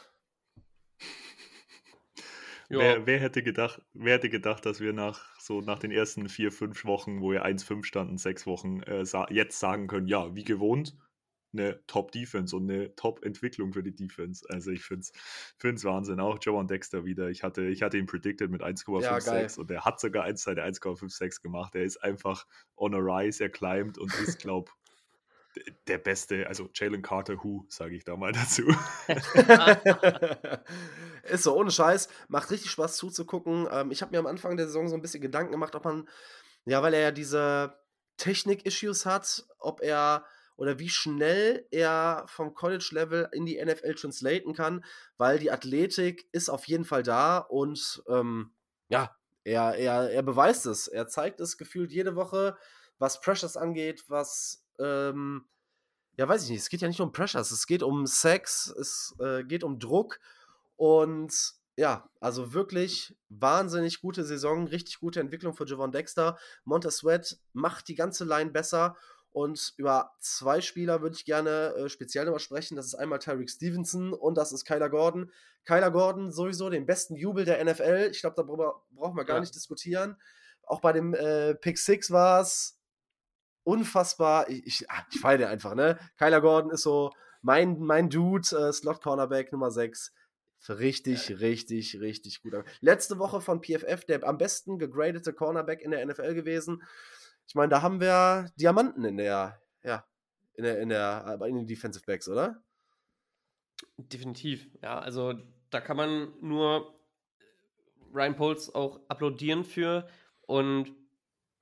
Wer, wer, hätte gedacht, wer hätte gedacht, dass wir nach so nach den ersten vier, fünf Wochen, wo wir 1-5 standen, sechs Wochen, äh, sa jetzt sagen können, ja, wie gewohnt, eine Top-Defense und eine Top-Entwicklung für die Defense. Also ich finde es Wahnsinn. Auch Joan Dexter wieder. Ich hatte, ich hatte ihn predicted mit 1,56 ja, und er hat sogar eins seine 1,56 gemacht. Er ist einfach on a rise, er climbed und ist, glaube der beste, also Jalen Carter Who, sage ich da mal dazu. ist so, ohne Scheiß. Macht richtig Spaß zuzugucken. Ähm, ich habe mir am Anfang der Saison so ein bisschen Gedanken gemacht, ob man, ja, weil er ja diese Technik-Issues hat, ob er oder wie schnell er vom College-Level in die NFL translaten kann, weil die Athletik ist auf jeden Fall da und ähm, ja, er, er, er beweist es. Er zeigt es gefühlt jede Woche, was Pressures angeht, was ähm, ja, weiß ich nicht, es geht ja nicht um Pressures, es geht um Sex, es äh, geht um Druck und ja, also wirklich wahnsinnig gute Saison, richtig gute Entwicklung für Javon Dexter. Montez Sweat macht die ganze Line besser und über zwei Spieler würde ich gerne äh, speziell nochmal sprechen. Das ist einmal Tyreek Stevenson und das ist Kyler Gordon. Kyler Gordon sowieso den besten Jubel der NFL. Ich glaube, darüber brauchen wir gar ja. nicht diskutieren. Auch bei dem äh, Pick 6 war es unfassbar. Ich, ich, ah, ich feiere einfach, ne? Kyler Gordon ist so mein, mein Dude, äh, Slot Cornerback Nummer 6. Richtig, ja. richtig, richtig gut. Letzte Woche von PFF der am besten gegradete Cornerback in der NFL gewesen. Ich meine, da haben wir Diamanten in der, ja, in der, in der, in den Defensive Backs, oder? Definitiv, ja. Also da kann man nur Ryan Poles auch applaudieren für und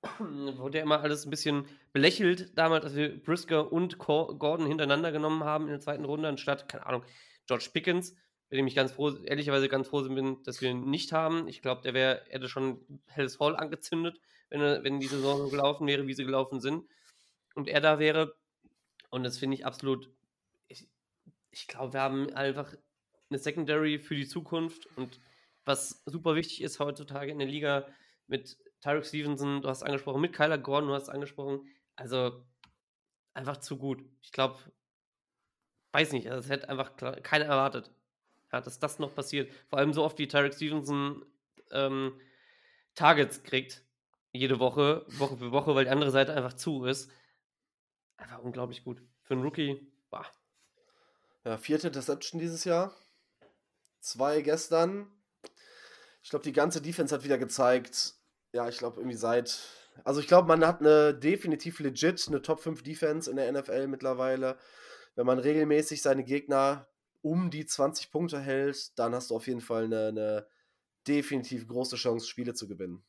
wurde ja immer alles ein bisschen belächelt damals, als wir Brisker und Gordon hintereinander genommen haben in der zweiten Runde, anstatt, keine Ahnung, George Pickens, bei dem ich ganz froh, ehrlicherweise ganz froh bin, dass wir ihn nicht haben. Ich glaube, der wäre, hätte schon Helles Hall angezündet, wenn, er, wenn die Saison so gelaufen wäre, wie sie gelaufen sind. Und er da wäre. Und das finde ich absolut. Ich, ich glaube, wir haben einfach eine Secondary für die Zukunft und was super wichtig ist heutzutage in der Liga mit Tyreek Stevenson, du hast angesprochen, mit Kyler Gordon, du hast angesprochen. Also einfach zu gut. Ich glaube, weiß nicht, also, das hätte einfach keiner erwartet, ja, dass das noch passiert. Vor allem so oft wie Tyreek Stevenson ähm, Targets kriegt, jede Woche, Woche für Woche, weil die andere Seite einfach zu ist. Einfach unglaublich gut. Für einen Rookie, bah. Ja, vierte Interception dieses Jahr. Zwei gestern. Ich glaube, die ganze Defense hat wieder gezeigt, ja, ich glaube, irgendwie seit. Also, ich glaube, man hat eine definitiv legit, eine Top 5 Defense in der NFL mittlerweile. Wenn man regelmäßig seine Gegner um die 20 Punkte hält, dann hast du auf jeden Fall eine, eine definitiv große Chance, Spiele zu gewinnen.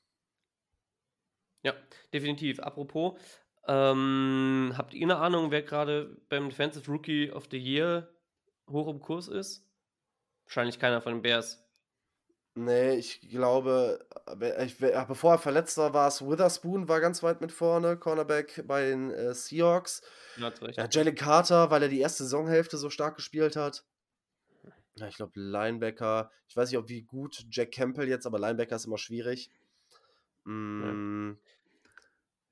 Ja, definitiv. Apropos, ähm, habt ihr eine Ahnung, wer gerade beim Defensive Rookie of the Year hoch im Kurs ist? Wahrscheinlich keiner von den Bears. Nee, ich glaube, ich, bevor er verletzt war, war es Witherspoon, war ganz weit mit vorne, Cornerback bei den äh, Seahawks. Ja, ja, Jalen Carter, weil er die erste Saisonhälfte so stark gespielt hat. Ja, ich glaube, Linebacker, ich weiß nicht, ob wie gut Jack Campbell jetzt, aber Linebacker ist immer schwierig. Mm, ja.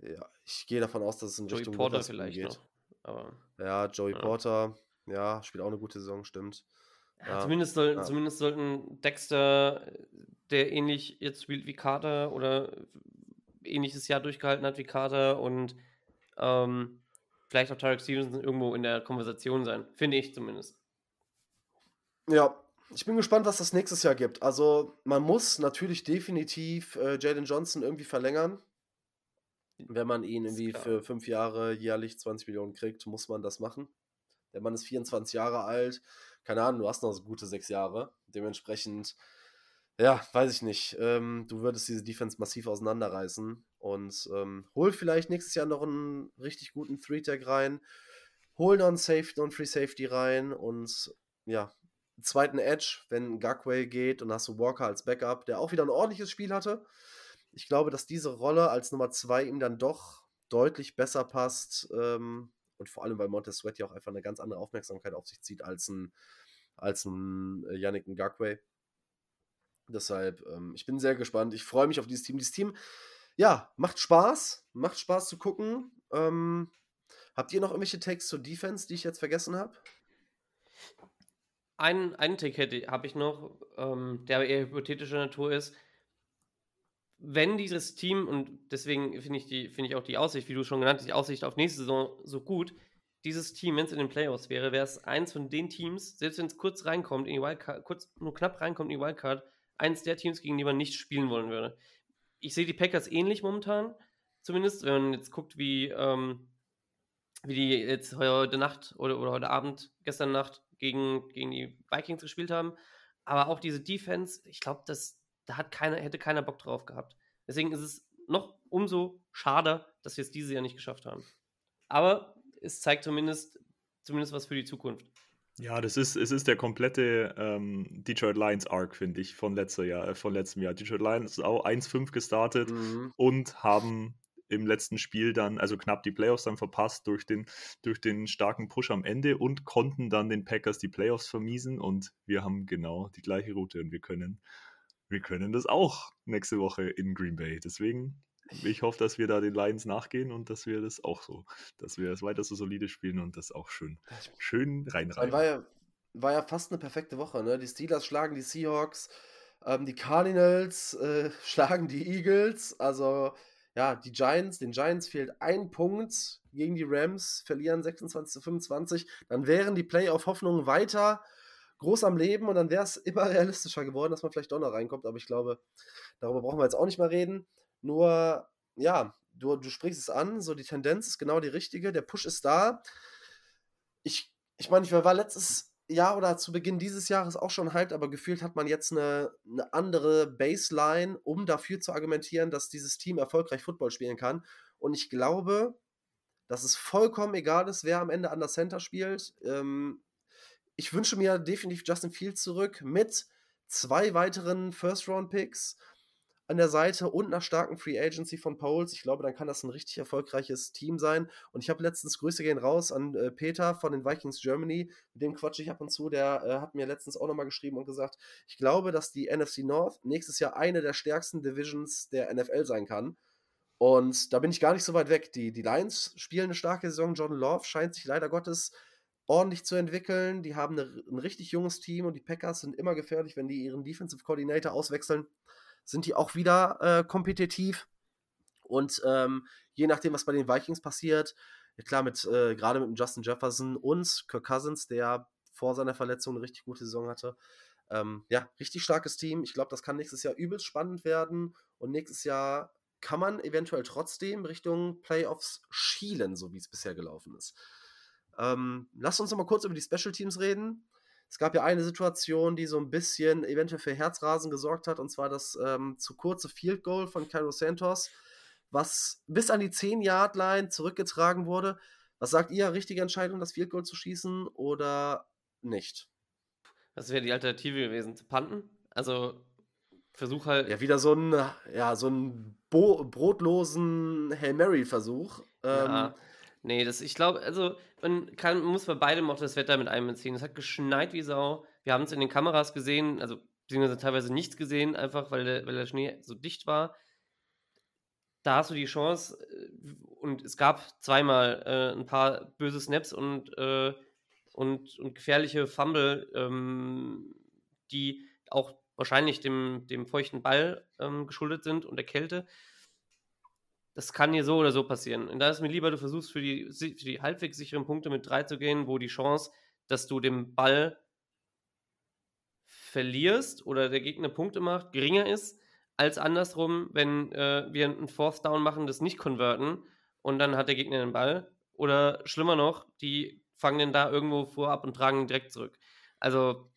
Ja. ich gehe davon aus, dass es in Joey Richtung Porter vielleicht geht. Noch, aber ja, Joey ja. Porter, ja, spielt auch eine gute Saison, stimmt. Ja, zumindest, soll, ja. zumindest sollten Dexter, der ähnlich jetzt spielt wie Carter oder ähnliches Jahr durchgehalten hat wie Carter und ähm, vielleicht auch Tarek Stevenson irgendwo in der Konversation sein. Finde ich zumindest. Ja, ich bin gespannt, was das nächstes Jahr gibt. Also, man muss natürlich definitiv äh, Jaden Johnson irgendwie verlängern. Wenn man ihn irgendwie für fünf Jahre jährlich 20 Millionen kriegt, muss man das machen. Der Mann ist 24 Jahre alt. Keine Ahnung, du hast noch so gute sechs Jahre. Dementsprechend, ja, weiß ich nicht. Ähm, du würdest diese Defense massiv auseinanderreißen. Und ähm, hol vielleicht nächstes Jahr noch einen richtig guten Three-Tag rein. Hol noch einen Safety, einen Free Safety rein. Und ja, einen zweiten Edge, wenn Gagway geht und hast du Walker als Backup, der auch wieder ein ordentliches Spiel hatte. Ich glaube, dass diese Rolle als Nummer zwei ihm dann doch deutlich besser passt. Ähm, und vor allem, weil Montez Sweat ja auch einfach eine ganz andere Aufmerksamkeit auf sich zieht als ein, als ein äh, Yannick Ngakwe. Deshalb, ähm, ich bin sehr gespannt. Ich freue mich auf dieses Team. Dieses Team, ja, macht Spaß. Macht Spaß zu gucken. Ähm, habt ihr noch irgendwelche Takes zur Defense, die ich jetzt vergessen habe? Einen, einen Take habe ich noch, ähm, der aber eher hypothetischer Natur ist. Wenn dieses Team, und deswegen finde ich, finde ich auch die Aussicht, wie du schon genannt hast, die Aussicht auf nächste Saison so gut, dieses Team, wenn es in den Playoffs wäre, wäre es eins von den Teams, selbst wenn es kurz reinkommt in die Wildcard, kurz nur knapp reinkommt in die Wildcard, eins der Teams, gegen die man nicht spielen wollen würde. Ich sehe die Packers ähnlich momentan, zumindest, wenn man jetzt guckt, wie, ähm, wie die jetzt heute Nacht oder, oder heute Abend, gestern Nacht gegen, gegen die Vikings gespielt haben. Aber auch diese Defense, ich glaube, das da hat keiner, hätte keiner Bock drauf gehabt. Deswegen ist es noch umso schade, dass wir es dieses Jahr nicht geschafft haben. Aber es zeigt zumindest, zumindest was für die Zukunft. Ja, das ist, es ist der komplette ähm, Detroit Lions Arc, finde ich, von, letzter Jahr, äh, von letztem Jahr. Detroit Lions ist auch 1-5 gestartet Mhm. und haben im letzten Spiel dann, also knapp die Playoffs dann verpasst durch den, durch den starken Push am Ende und konnten dann den Packers die Playoffs vermiesen und wir haben genau die gleiche Route und wir können, wir können das auch nächste Woche in Green Bay. Deswegen, ich hoffe, dass wir da den Lions nachgehen und dass wir das auch so, dass wir das weiter so solide spielen und das auch schön, schön Dann reinreiben. war ja, war ja fast eine perfekte Woche. Ne? Die Steelers schlagen die Seahawks, ähm, die Cardinals äh, schlagen die Eagles. Also ja, die Giants, den Giants fehlt ein Punkt gegen die Rams, verlieren 26 zu 25. Dann wären die Playoff-Hoffnungen weiter groß am Leben und dann wäre es immer realistischer geworden, dass man vielleicht doch noch reinkommt. Aber ich glaube, darüber brauchen wir jetzt auch nicht mal reden. Nur, ja, du, du sprichst es an, so die Tendenz ist genau die richtige, der Push ist da. Ich, ich meine, ich war letztes Jahr oder zu Beginn dieses Jahres auch schon hyped, aber gefühlt hat man jetzt eine, eine andere Baseline, um dafür zu argumentieren, dass dieses Team erfolgreich Football spielen kann. Und ich glaube, dass es vollkommen egal ist, wer am Ende an der Center spielt. Ähm, ich wünsche mir definitiv Justin Fields zurück mit zwei weiteren First-Round-Picks an der Seite und einer starken Free Agency von Poles. Ich glaube, dann kann das ein richtig erfolgreiches Team sein. Und ich habe letztens Grüße gehen raus an äh, Peter von den Vikings Germany. Mit dem quatsch ich ab und zu. Der äh, hat mir letztens auch nochmal geschrieben und gesagt, ich glaube, dass die NFC North nächstes Jahr eine der stärksten Divisions der NFL sein kann. Und da bin ich gar nicht so weit weg. Die, die Lions spielen eine starke Saison. John Love scheint sich leider Gottes ordentlich zu entwickeln. Die haben eine, ein richtig junges Team und die Packers sind immer gefährlich, wenn die ihren Defensive Coordinator auswechseln. Sind die auch wieder äh, kompetitiv? Und ähm, je nachdem, was bei den Vikings passiert, klar, mit äh, gerade mit Justin Jefferson und Kirk Cousins, der vor seiner Verletzung eine richtig gute Saison hatte. Ähm, ja, richtig starkes Team. Ich glaube, das kann nächstes Jahr übelst spannend werden. Und nächstes Jahr kann man eventuell trotzdem Richtung Playoffs schielen, so wie es bisher gelaufen ist. Ähm, lasst uns noch mal kurz über die Special Teams reden. Es gab ja eine Situation, die so ein bisschen eventuell für Herzrasen gesorgt hat, und zwar das ähm, zu kurze Field Goal von Cairo Santos, was bis an die 10-Yard-Line zurückgetragen wurde. Was sagt ihr, richtige Entscheidung, das Field Goal zu schießen oder nicht? Das wäre die Alternative gewesen, zu panten. Also Versuch halt. Ja, wieder so ein, ja, so ein brotlosen Hail Mary-Versuch. Ähm, Ja. Nee, das, ich glaube, also man kann, muss bei beidem auch das Wetter mit einbeziehen. Es hat geschneit wie Sau. Wir haben es in den Kameras gesehen, also beziehungsweise teilweise nichts gesehen, einfach weil der, weil der Schnee so dicht war. Da hast du die Chance, äh, und es gab zweimal äh, ein paar böse Snaps und äh, und, und gefährliche Fumble, ähm, die auch wahrscheinlich dem, dem feuchten Ball ähm, geschuldet sind und der Kälte. Das kann dir so oder so passieren. Und da ist mir lieber, du versuchst für die, für die halbwegs sicheren Punkte mit drei zu gehen, wo die Chance, dass du den Ball verlierst oder der Gegner Punkte macht, geringer ist, als andersrum, wenn äh, wir einen Fourth Down machen, das nicht konverten und dann hat der Gegner den Ball. Oder schlimmer noch, die fangen den da irgendwo vorab und tragen ihn direkt zurück. Also,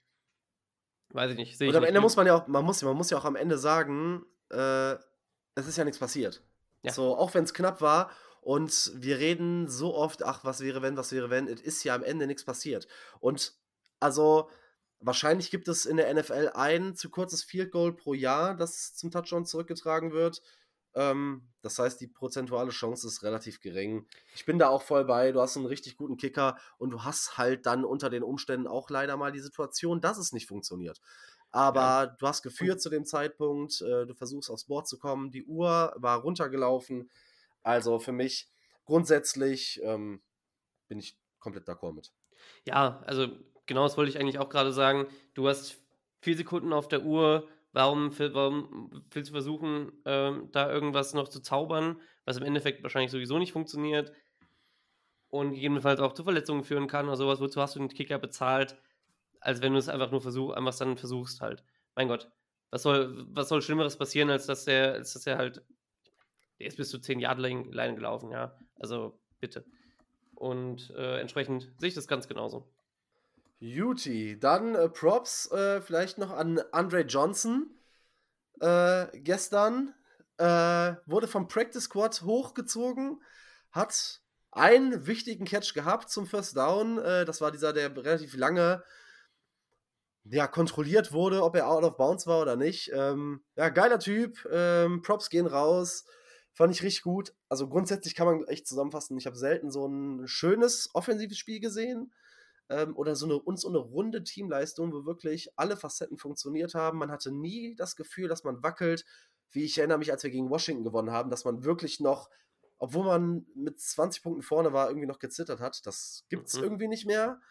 weiß ich nicht. Und am Ende muss man ja auch, man muss, man muss ja auch am Ende sagen, äh, es ist ja nichts passiert. Ja. So, auch wenn es knapp war und wir reden so oft, ach, was wäre wenn, was wäre wenn, es ist ja am Ende nichts passiert. Und also, wahrscheinlich gibt es in der NFL ein zu kurzes Field Goal pro Jahr, das zum Touchdown zurückgetragen wird. Ähm, das heißt, die prozentuale Chance ist relativ gering. Ich bin da auch voll bei. Du hast einen richtig guten Kicker und du hast halt dann unter den Umständen auch leider mal die Situation, dass es nicht funktioniert. Aber du hast geführt zu dem Zeitpunkt, äh, du versuchst aufs Board zu kommen, die Uhr war runtergelaufen. Also für mich grundsätzlich ähm, bin ich komplett d'accord mit. Ja, also genau das wollte ich eigentlich auch gerade sagen. Du hast vier Sekunden auf der Uhr. Warum, warum willst du versuchen, ähm, da irgendwas noch zu zaubern, was im Endeffekt wahrscheinlich sowieso nicht funktioniert und gegebenenfalls auch zu Verletzungen führen kann oder sowas? Wozu hast du den Kicker bezahlt, als wenn du es einfach nur versuch, einfach dann versuchst halt? Mein Gott, was soll, was soll Schlimmeres passieren, als dass der, als dass er halt, der ist bis zu 10 Yard Line gelaufen, ja. Also bitte. Und äh, entsprechend sehe ich das ganz genauso. Juti, dann äh, Props äh, vielleicht noch an Andre Johnson. Äh, gestern äh, wurde vom Practice Squad hochgezogen, hat einen wichtigen Catch gehabt zum First Down. Äh, das war dieser, der relativ lange ja, kontrolliert wurde, ob er out of bounds war oder nicht. Ähm, ja, geiler Typ. Ähm, Props gehen raus. Fand ich richtig gut. Also grundsätzlich kann man echt zusammenfassen, ich habe selten so ein schönes offensives Spiel gesehen ähm, oder so eine, uns so eine runde Teamleistung, wo wirklich alle Facetten funktioniert haben. Man hatte nie das Gefühl, dass man wackelt, wie ich erinnere mich, als wir gegen Washington gewonnen haben, dass man wirklich noch, obwohl man mit 20 Punkten vorne war, irgendwie noch gezittert hat. Das gibt es Mhm. irgendwie nicht mehr.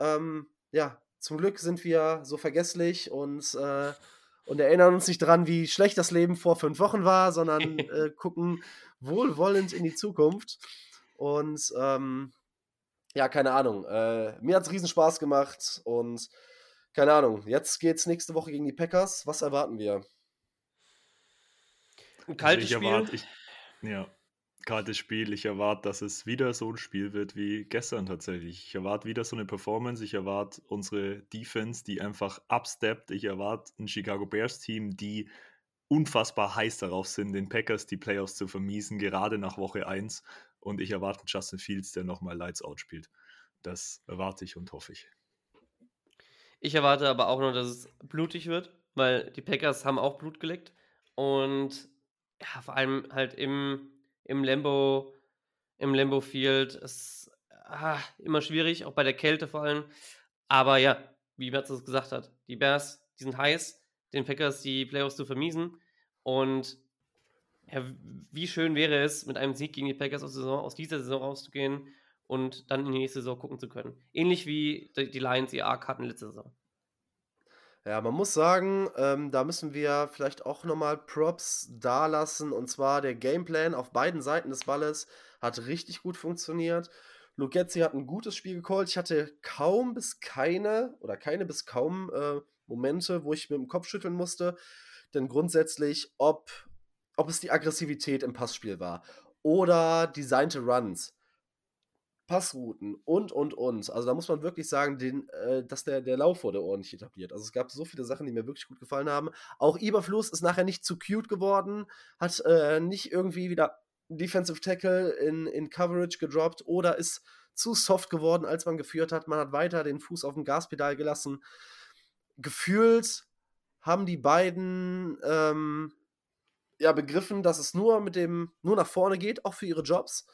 Ähm, ja, zum Glück sind wir so vergesslich und, äh, und erinnern uns nicht dran, wie schlecht das Leben vor fünf Wochen war, sondern äh, gucken wohlwollend in die Zukunft. Und ähm, ja, keine Ahnung. Äh, mir hat es riesen Spaß gemacht und keine Ahnung. Jetzt geht's nächste Woche gegen die Packers. Was erwarten wir? Ein Also kaltes ich Spiel. erwarte, ich, ja, kaltes Spiel. Ich erwarte, dass es wieder so ein Spiel wird wie gestern tatsächlich. Ich erwarte wieder so eine Performance. Ich erwarte unsere Defense, die einfach upsteppt. Ich erwarte ein Chicago Bears Team, die unfassbar heiß darauf sind, den Packers die Playoffs zu vermiesen, gerade nach Woche 1. Und ich erwarte Justin Fields, der nochmal Lights Out spielt. Das erwarte ich und hoffe ich. Ich erwarte aber auch noch, dass es blutig wird, weil die Packers haben auch Blut geleckt. Und ja, vor allem halt im, im Lambo, im Lambo Field ist ah, immer schwierig, auch bei der Kälte vor allem. Aber ja, wie Merz es gesagt hat, die Bears, die sind heiß, den Packers die Playoffs zu vermiesen. Und ja, wie schön wäre es, mit einem Sieg gegen die Packers aus, Saison, aus dieser Saison rauszugehen und dann in die nächste Saison gucken zu können. Ähnlich wie die Lions ihr Arc hatten letzte Saison. Ja, man muss sagen, ähm, da müssen wir vielleicht auch nochmal Props dalassen. Und zwar der Gameplan auf beiden Seiten des Balles hat richtig gut funktioniert. Lugetzi hat ein gutes Spiel gecallt. Ich hatte kaum bis keine oder keine bis kaum äh, Momente, wo ich mit dem Kopf schütteln musste. Denn grundsätzlich, ob, ob es die Aggressivität im Passspiel war oder designte Runs, Passrouten und, und, und. Also da muss man wirklich sagen, den, äh, dass der, der Lauf wurde ordentlich etabliert. Also es gab so viele Sachen, die mir wirklich gut gefallen haben. Auch Iberfluss ist nachher nicht zu cute geworden, hat äh, nicht irgendwie wieder Defensive Tackle in, in Coverage gedroppt oder ist zu soft geworden, als man geführt hat. Man hat weiter den Fuß auf dem Gaspedal gelassen. Gefühlt haben die beiden ähm, ja begriffen, dass es nur mit dem, nur nach vorne geht, auch für ihre Jobs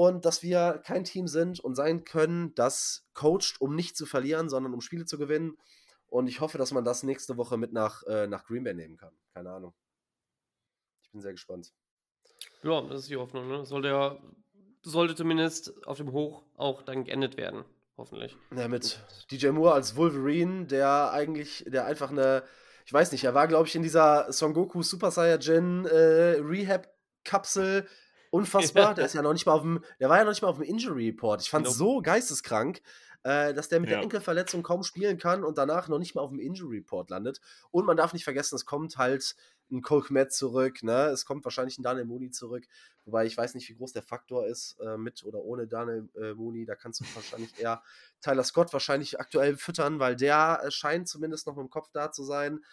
und dass wir kein Team sind und sein können, das coacht, um nicht zu verlieren, sondern um Spiele zu gewinnen. Und ich hoffe, dass man das nächste Woche mit nach, äh, nach Green Bay nehmen kann. Keine Ahnung. Ich bin sehr gespannt. Ja, das ist die Hoffnung. Ne? Sollte ja, sollte zumindest auf dem Hoch auch dann geendet werden. hoffentlich. Ja, mit DJ Moore als Wolverine, der eigentlich, der einfach eine, ich weiß nicht, er war, glaube ich, in dieser Son Goku Super Saiyajin äh, Rehab-Kapsel unfassbar. Der ist ja noch nicht mal auf dem, der war ja noch nicht mal auf dem Injury Report. Ich fand es so geisteskrank, äh, dass der mit der Ja. Enkelverletzung kaum spielen kann und danach noch nicht mal auf dem Injury Report landet. Und man darf nicht vergessen, es kommt halt ein Cole Kmet zurück, ne? Es kommt wahrscheinlich ein Daniel Mooney zurück, wobei ich weiß nicht, wie groß der Faktor ist, äh, mit oder ohne Daniel äh, Mooney. Da kannst du wahrscheinlich eher Tyler Scott wahrscheinlich aktuell füttern, weil der äh, scheint zumindest noch mit dem Kopf da zu sein.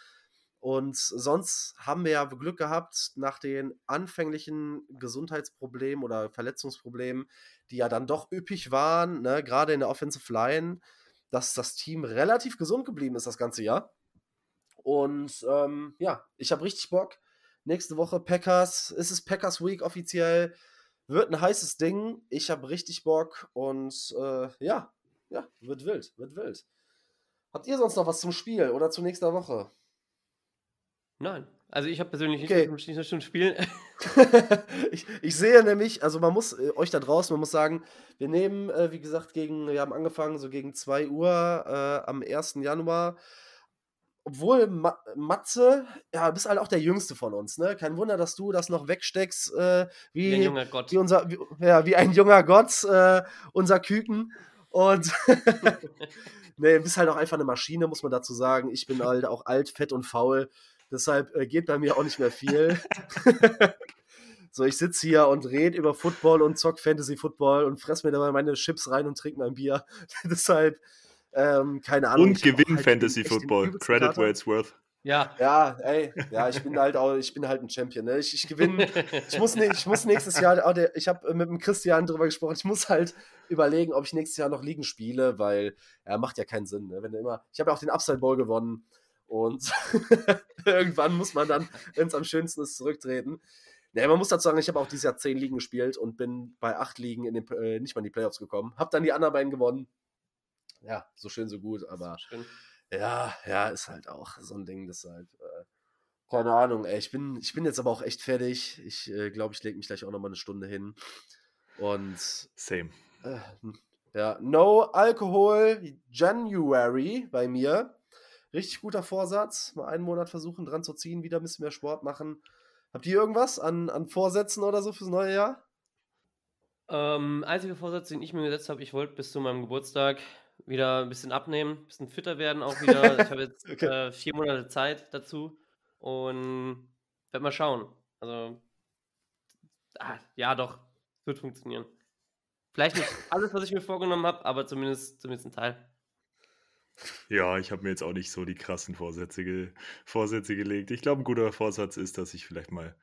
Und sonst haben wir ja Glück gehabt, nach den anfänglichen Gesundheitsproblemen oder Verletzungsproblemen, die ja dann doch üppig waren, ne, gerade in der Offensive Line, dass das Team relativ gesund geblieben ist das ganze Jahr. Und ähm, ja, ich habe richtig Bock. Nächste Woche Packers, ist es Packers Week offiziell, wird ein heißes Ding. Ich habe richtig Bock und äh, ja, ja, wird wild, wird wild. Habt ihr sonst noch was zum Spiel oder zu nächster Woche? Nein. Also ich habe persönlich nicht, Okay. nicht, nicht schon spielen. ich, ich sehe nämlich, also man muss äh, euch da draußen, man muss sagen, wir nehmen, äh, wie gesagt, gegen, wir haben angefangen so gegen 2 Uhr äh, am 1. Januar. Obwohl Ma Matze, ja, bist halt auch der Jüngste von uns, ne? Kein Wunder, dass du das noch wegsteckst, äh, Wie ein wie, junger Gott. wie unser, wie, ja, wie ein junger Gott, äh, unser Küken. Und nee, bist halt auch einfach eine Maschine, muss man dazu sagen. Ich bin halt auch alt, fett und faul. Deshalb äh, geht bei mir auch nicht mehr viel. so, ich sitze hier und rede über Football und zock Fantasy Football und fress mir dabei meine Chips rein und trinke mein Bier. Deshalb, ähm, keine Ahnung. Und gewinn halt Fantasy Football. Credit where it's worth. Ja. Ja, ey, ja, ich bin halt auch, ich bin halt ein Champion, ne? Ich, ich gewinne, ich muss, ne, ich muss nächstes Jahr, auch der, ich habe mit dem Christian drüber gesprochen, ich muss halt überlegen, ob ich nächstes Jahr noch Ligen spiele, weil, ja, macht ja keinen Sinn, ne? Wenn du immer, ich habe ja auch den Upside Bowl gewonnen und irgendwann muss man dann, wenn es am schönsten ist, zurücktreten. Ne, man muss dazu sagen, ich habe auch dieses Jahr zehn Ligen gespielt und bin bei acht Ligen in den, äh, nicht mal in die Playoffs gekommen. Hab dann die anderen beiden gewonnen. Ja, so schön, so gut, aber Schön. ja, ja, ist halt auch so ein Ding, deshalb. Äh, keine Ahnung, ey. Ich bin, ich bin jetzt aber auch echt fertig. Ich äh, glaube, ich lege mich gleich auch nochmal eine Stunde hin. Und Same. äh, ja, No Alcohol January bei mir. Richtig guter Vorsatz. Mal einen Monat versuchen, dran zu ziehen, wieder ein bisschen mehr Sport machen. Habt ihr irgendwas an, an Vorsätzen oder so fürs neue Jahr? Ähm, einziger Vorsatz, den ich mir gesetzt habe, ich wollte bis zu meinem Geburtstag wieder ein bisschen abnehmen, ein bisschen fitter werden auch wieder. Ich habe jetzt Okay. äh, vier Monate Zeit dazu und werde mal schauen. Also, ah, ja, doch, wird funktionieren. Vielleicht nicht alles, was ich mir vorgenommen habe, aber zumindest, zumindest ein Teil. Ja, ich habe mir jetzt auch nicht so die krassen Vorsätze, ge Vorsätze gelegt. Ich glaube, ein guter Vorsatz ist, dass ich vielleicht mal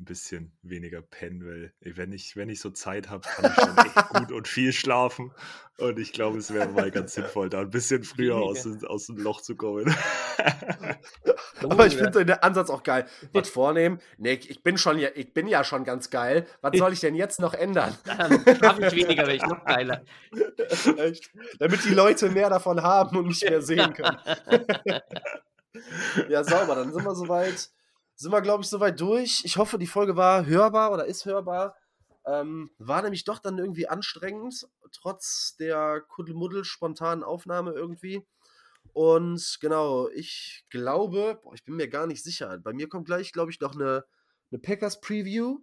ein bisschen weniger penne, weil wenn ich, wenn ich so Zeit habe, kann ich schon echt gut und viel schlafen. Und ich glaube, es wäre mal ganz sinnvoll, da ein bisschen früher aus, dem- aus dem Loch zu kommen. Aber ich finde den Ansatz auch geil. Was vornehmen? Nee, ich bin schon ja, ich bin ja schon ganz geil. Was soll ich denn jetzt noch ändern? Dann schlafe ich weniger, wäre ich noch geiler. Echt? Damit die Leute mehr davon haben und nicht mehr sehen können. ja, sauber, dann sind wir soweit. Sind wir, glaube ich, soweit durch. Ich hoffe, die Folge war hörbar oder ist hörbar. Ähm, war nämlich doch dann irgendwie anstrengend, trotz der Kuddelmuddel spontanen Aufnahme irgendwie. Und genau, ich glaube, boah, ich bin mir gar nicht sicher. Bei mir kommt gleich, glaube ich, noch eine, eine Packers Preview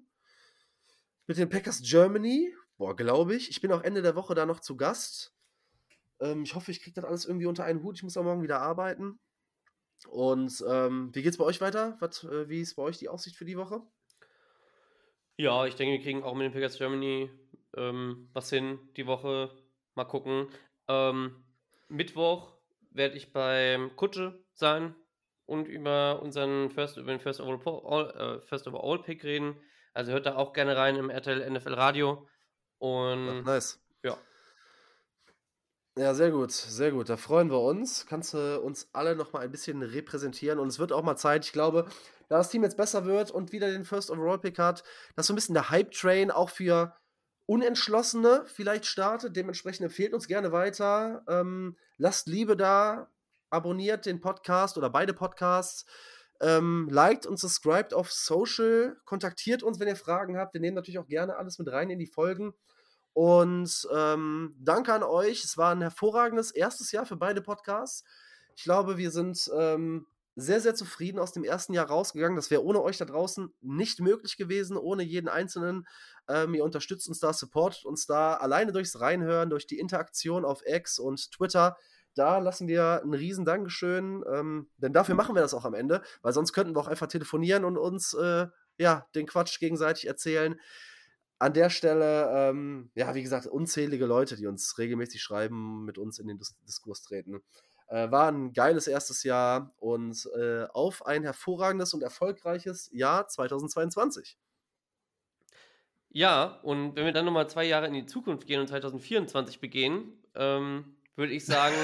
mit den Packers Germany. Boah, glaube ich. Ich bin auch Ende der Woche da noch zu Gast. Ähm, ich hoffe, ich kriege das alles irgendwie unter einen Hut. Ich muss auch morgen wieder arbeiten. Und ähm, wie geht's bei euch weiter? Was, äh, wie ist bei euch die Aussicht für die Woche? Ja, ich denke, wir kriegen auch mit den Packers Germany ähm, was hin die Woche. Mal gucken. Ähm, Mittwoch werde ich beim Kutsche sein und über unseren First, über den First Overall, All, äh, First Overall Pick reden. Also hört da auch gerne rein im RTL NFL Radio. Ach, Und nice. ja. Ja, sehr gut, sehr gut. Da freuen wir uns. Kannst du uns alle noch mal ein bisschen repräsentieren. Und es wird auch mal Zeit, ich glaube, da das Team jetzt besser wird und wieder den First Overall Pick hat, dass so ein bisschen der Hype-Train auch für Unentschlossene vielleicht startet. Dementsprechend empfehlt uns gerne weiter. Ähm, lasst Liebe da. Abonniert den Podcast oder beide Podcasts. Ähm, liked und subscribed auf Social. Kontaktiert uns, wenn ihr Fragen habt. Wir nehmen natürlich auch gerne alles mit rein in die Folgen. Und ähm, danke an euch. Es war ein hervorragendes erstes Jahr für beide Podcasts. Ich glaube, wir sind ähm, sehr, sehr zufrieden aus dem ersten Jahr rausgegangen. Das wäre ohne euch da draußen nicht möglich gewesen, ohne jeden Einzelnen. Ähm, ihr unterstützt uns da, supportet uns da alleine durchs Reinhören, durch die Interaktion auf X und Twitter. Da lassen wir ein riesen Dankeschön, ähm, denn dafür machen wir das auch am Ende, weil sonst könnten wir auch einfach telefonieren und uns äh, ja, den Quatsch gegenseitig erzählen an der Stelle, ähm, ja, wie gesagt, unzählige Leute, die uns regelmäßig schreiben, mit uns in den Dis Diskurs treten. Äh, war ein geiles erstes Jahr und äh, auf ein hervorragendes und erfolgreiches Jahr 2022. Ja, und wenn wir dann nochmal zwei Jahre in die Zukunft gehen und 2024 begehen, ähm, würde ich sagen,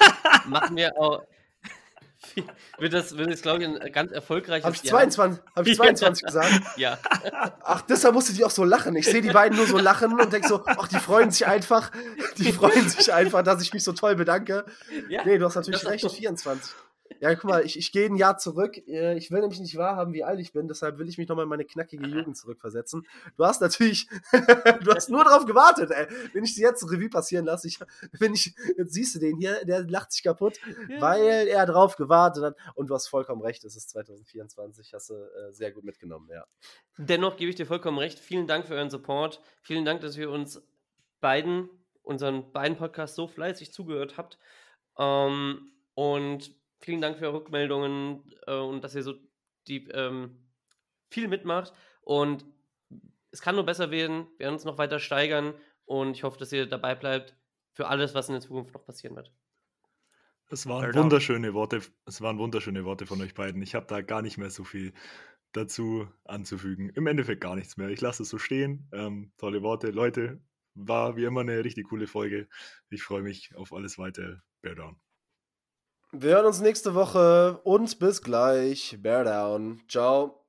machen wir auch, wird das, wird das glaube ich, ein ganz erfolgreiches Habe ich 22, hab ich 22 gesagt? Ja. Ach, deshalb musste die auch so lachen. Ich sehe die beiden nur so lachen und denke so, ach, die freuen sich einfach, die freuen sich einfach, dass ich mich so toll bedanke. Ja, nee, du hast natürlich recht, 24. Ja, guck mal, ich, ich gehe ein Jahr zurück. Äh, ich will nämlich nicht wahrhaben, wie alt ich bin, deshalb will ich mich nochmal in meine knackige Jugend zurückversetzen. Du hast natürlich, du hast nur darauf gewartet, ey. Wenn ich sie jetzt Revue passieren lasse, ich, wenn ich, jetzt siehst du den hier, der lacht sich kaputt, ja. weil er drauf gewartet hat. Und du hast vollkommen recht, es ist 2024, hast du äh, sehr gut mitgenommen, ja. Dennoch gebe ich dir vollkommen recht. Vielen Dank für euren Support. Vielen Dank, dass wir uns beiden, unseren beiden Podcasts so fleißig zugehört habt. Ähm, und Vielen Dank für eure Rückmeldungen äh, und dass ihr so die, ähm, viel mitmacht. Und es kann nur besser werden. Wir werden uns noch weiter steigern und ich hoffe, dass ihr dabei bleibt für alles, was in der Zukunft noch passieren wird. Das waren Fair wunderschöne down. Worte. Es waren wunderschöne Worte von euch beiden. Ich habe da gar nicht mehr so viel dazu anzufügen. Im Endeffekt gar nichts mehr. Ich lasse es so stehen. Ähm, tolle Worte, Leute. War wie immer eine richtig coole Folge. Ich freue mich auf alles weitere. Bear down. Wir hören uns nächste Woche und bis gleich. Bear down. Ciao.